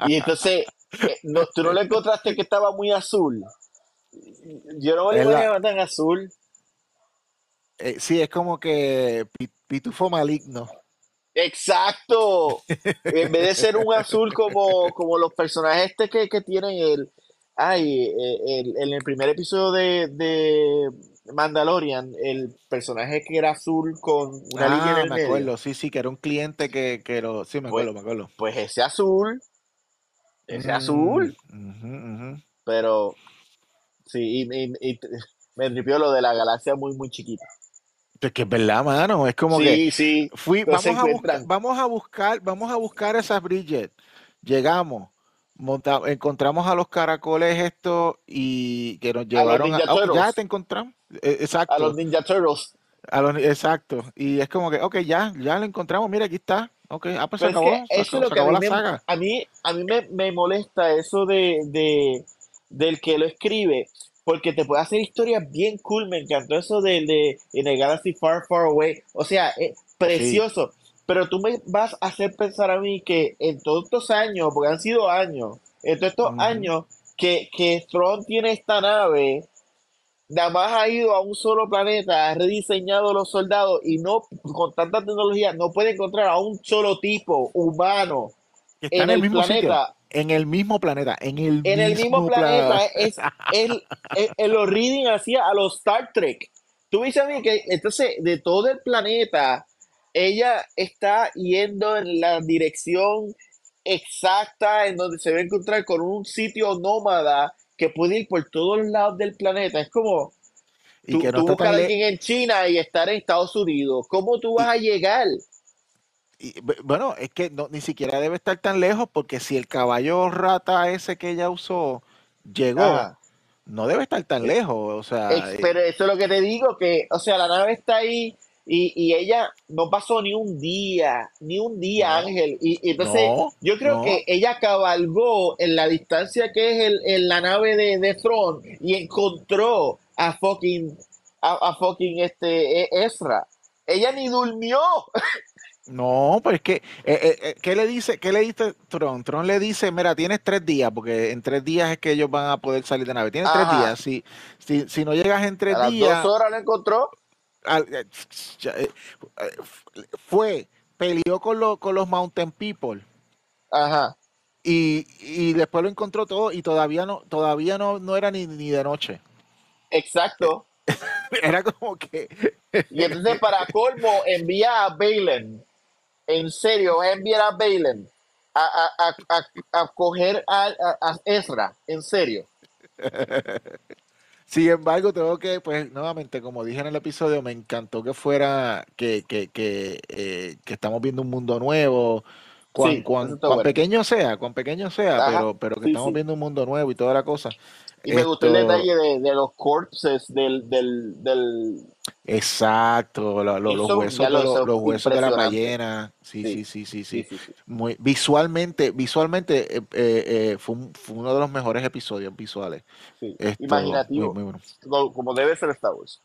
Y entonces, eh, no, tú no le encontraste que estaba muy azul. Yo no Es lo la- tan azul. Eh, sí, es como que pi- pitufo maligno. Exacto. En vez de ser un azul como, como los personajes este que, que tienen el. Ay, eh, el- en el primer episodio de, de Mandalorian, el personaje que era azul con una línea en Ah, el me medio. acuerdo, sí, sí, que era un cliente que, que lo... Sí, me Pues, acuerdo, me acuerdo. pues ese azul, ese Mm, azul, pero sí, y, y- y me tripió lo de la galaxia muy, muy chiquita. Es que es verdad, mano, es como que Sí, fui, vamos a buscar, vamos a buscar, vamos a buscar esas Bridget. Llegamos, monta- encontramos a los caracoles estos y que nos A los llevaron a, ok, ya te encontramos. Eh, a los Exacto, Ninja Turtles. a los, exacto. Y es como que, ok, ya, ya lo encontramos, mira, aquí está. Ok, ah, pues se Pero es que acabó, se eso es lo se que a acabó mí la me, saga. a mí, a mí me, me molesta eso de, de, del que lo escribe, porque te puede hacer historias bien cool, me encantó eso de, de In a Galaxy Far, Far Away, o sea, es Sí, precioso, pero tú me vas a hacer pensar a mí que en todos estos años, porque han sido años, en todos estos años que, que Thrawn tiene esta nave, nada más ha ido a un solo planeta, ha rediseñado los soldados y no, con tanta tecnología, no puede encontrar a un solo tipo humano Que está en en el el mismo sitio, planeta. En el mismo planeta, en el En el mismo mismo planeta planeta. es el, el, el los reading hacía a los Star Trek. Tú dices a mí que entonces de todo el planeta ella está yendo en la dirección exacta en donde se va a encontrar con un sitio nómada que puede ir por todos lados del planeta. Es como Y tú, que no tú buscar a alguien en China y estar en Estados Unidos. ¿Cómo tú vas y, a llegar? Y, bu- bueno, es que no, ni siquiera debe estar tan lejos porque si el caballo rata ese que ella usó llegó, Ajá. no debe estar tan Eh, lejos. O sea, Ex- eh, pero eso es lo que te digo, que, o sea, la nave está ahí y, y ella no pasó ni un día, ni un día, no, Ángel. Y, y entonces no, yo creo que ella cabalgó en la distancia que es el, en la nave de, de Thrawn y encontró a fucking, a, a fucking este eh, Ezra. Ella ni durmió. No, pero es que, eh, eh, eh, ¿qué le dice, qué le dice Tron? Tron le dice, mira, tienes tres días, porque en tres días es que ellos van a poder salir de nave. Tienes tres días. Si, si, si no llegas en A tres las dos días, horas lo encontró. al- fue, peleó con, los con los Mountain People Ajá. y, y después lo encontró todo y todavía no, todavía no, no era ni, ni de noche. Exacto. Era como que, Y entonces para colmo envía a Balen. En serio, va a enviar a Balen a, a, a, a, coger a, Ezra. En serio. Sin embargo, tengo que, pues, nuevamente, como dije en el episodio, me encantó que fuera, que, que, que, eh, que estamos viendo un mundo nuevo, cuan, Sí, bueno. pequeño sea, cuan pequeño sea, Ajá. pero, pero que Sí, estamos sí. viendo un mundo nuevo y toda la cosa. Y me gustó el detalle de, de los corpses del, del, del... exacto, lo- lo- los Eso, huesos de lo los, eso los huesos de la ballena, sí, sí, Sí, sí, sí, sí, sí. sí, sí. Muy, visualmente, visualmente eh, eh, eh, fue, un- fue uno de los mejores episodios visuales. muy, Imaginativo. muy bueno. Como, como debe ser Star Wars.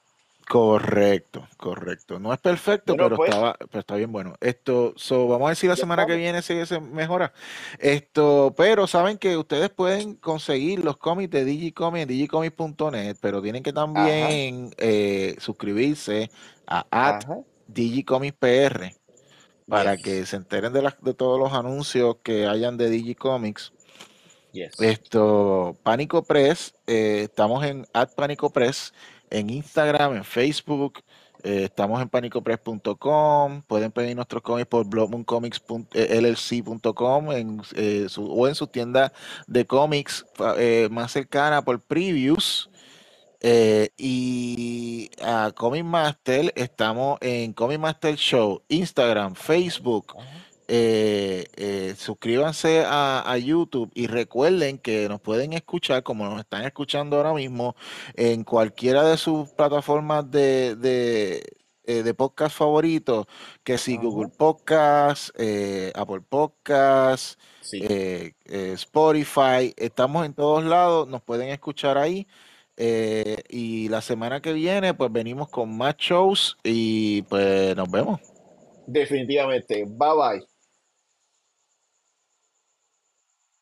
Correcto, correcto. No es perfecto, pero pues, estaba, pero está bien bueno. Esto, so, vamos a decir la semana que viene si se mejora. Esto, pero saben que ustedes pueden conseguir los cómics de Digicomics en digicomics.net, pero tienen que también eh, suscribirse a at ajá. DigicomicsPR para que se enteren de, las, de todos los anuncios que hayan de Digicomics. yes. Esto, Pánico Press, eh, estamos en at Pánico Press, en Instagram, en Facebook, eh, estamos en panicopress.com, pueden pedir nuestros cómics por blogmooncomics.llc.com eh, o en su tienda de cómics eh, más cercana por previews. Y a Comic Master, estamos en Comic Master Show, Instagram, Facebook. Eh, eh, suscríbanse a, a YouTube y recuerden que nos pueden escuchar como nos están escuchando ahora mismo en cualquiera de sus plataformas de, de, eh, de podcast favoritos, que si Google. Podcast, eh, Apple Podcast, Sí. eh, eh, Spotify, estamos en todos lados, nos pueden escuchar ahí. y la semana que viene, pues venimos con más shows y pues nos vemos. Definitivamente. Bye bye.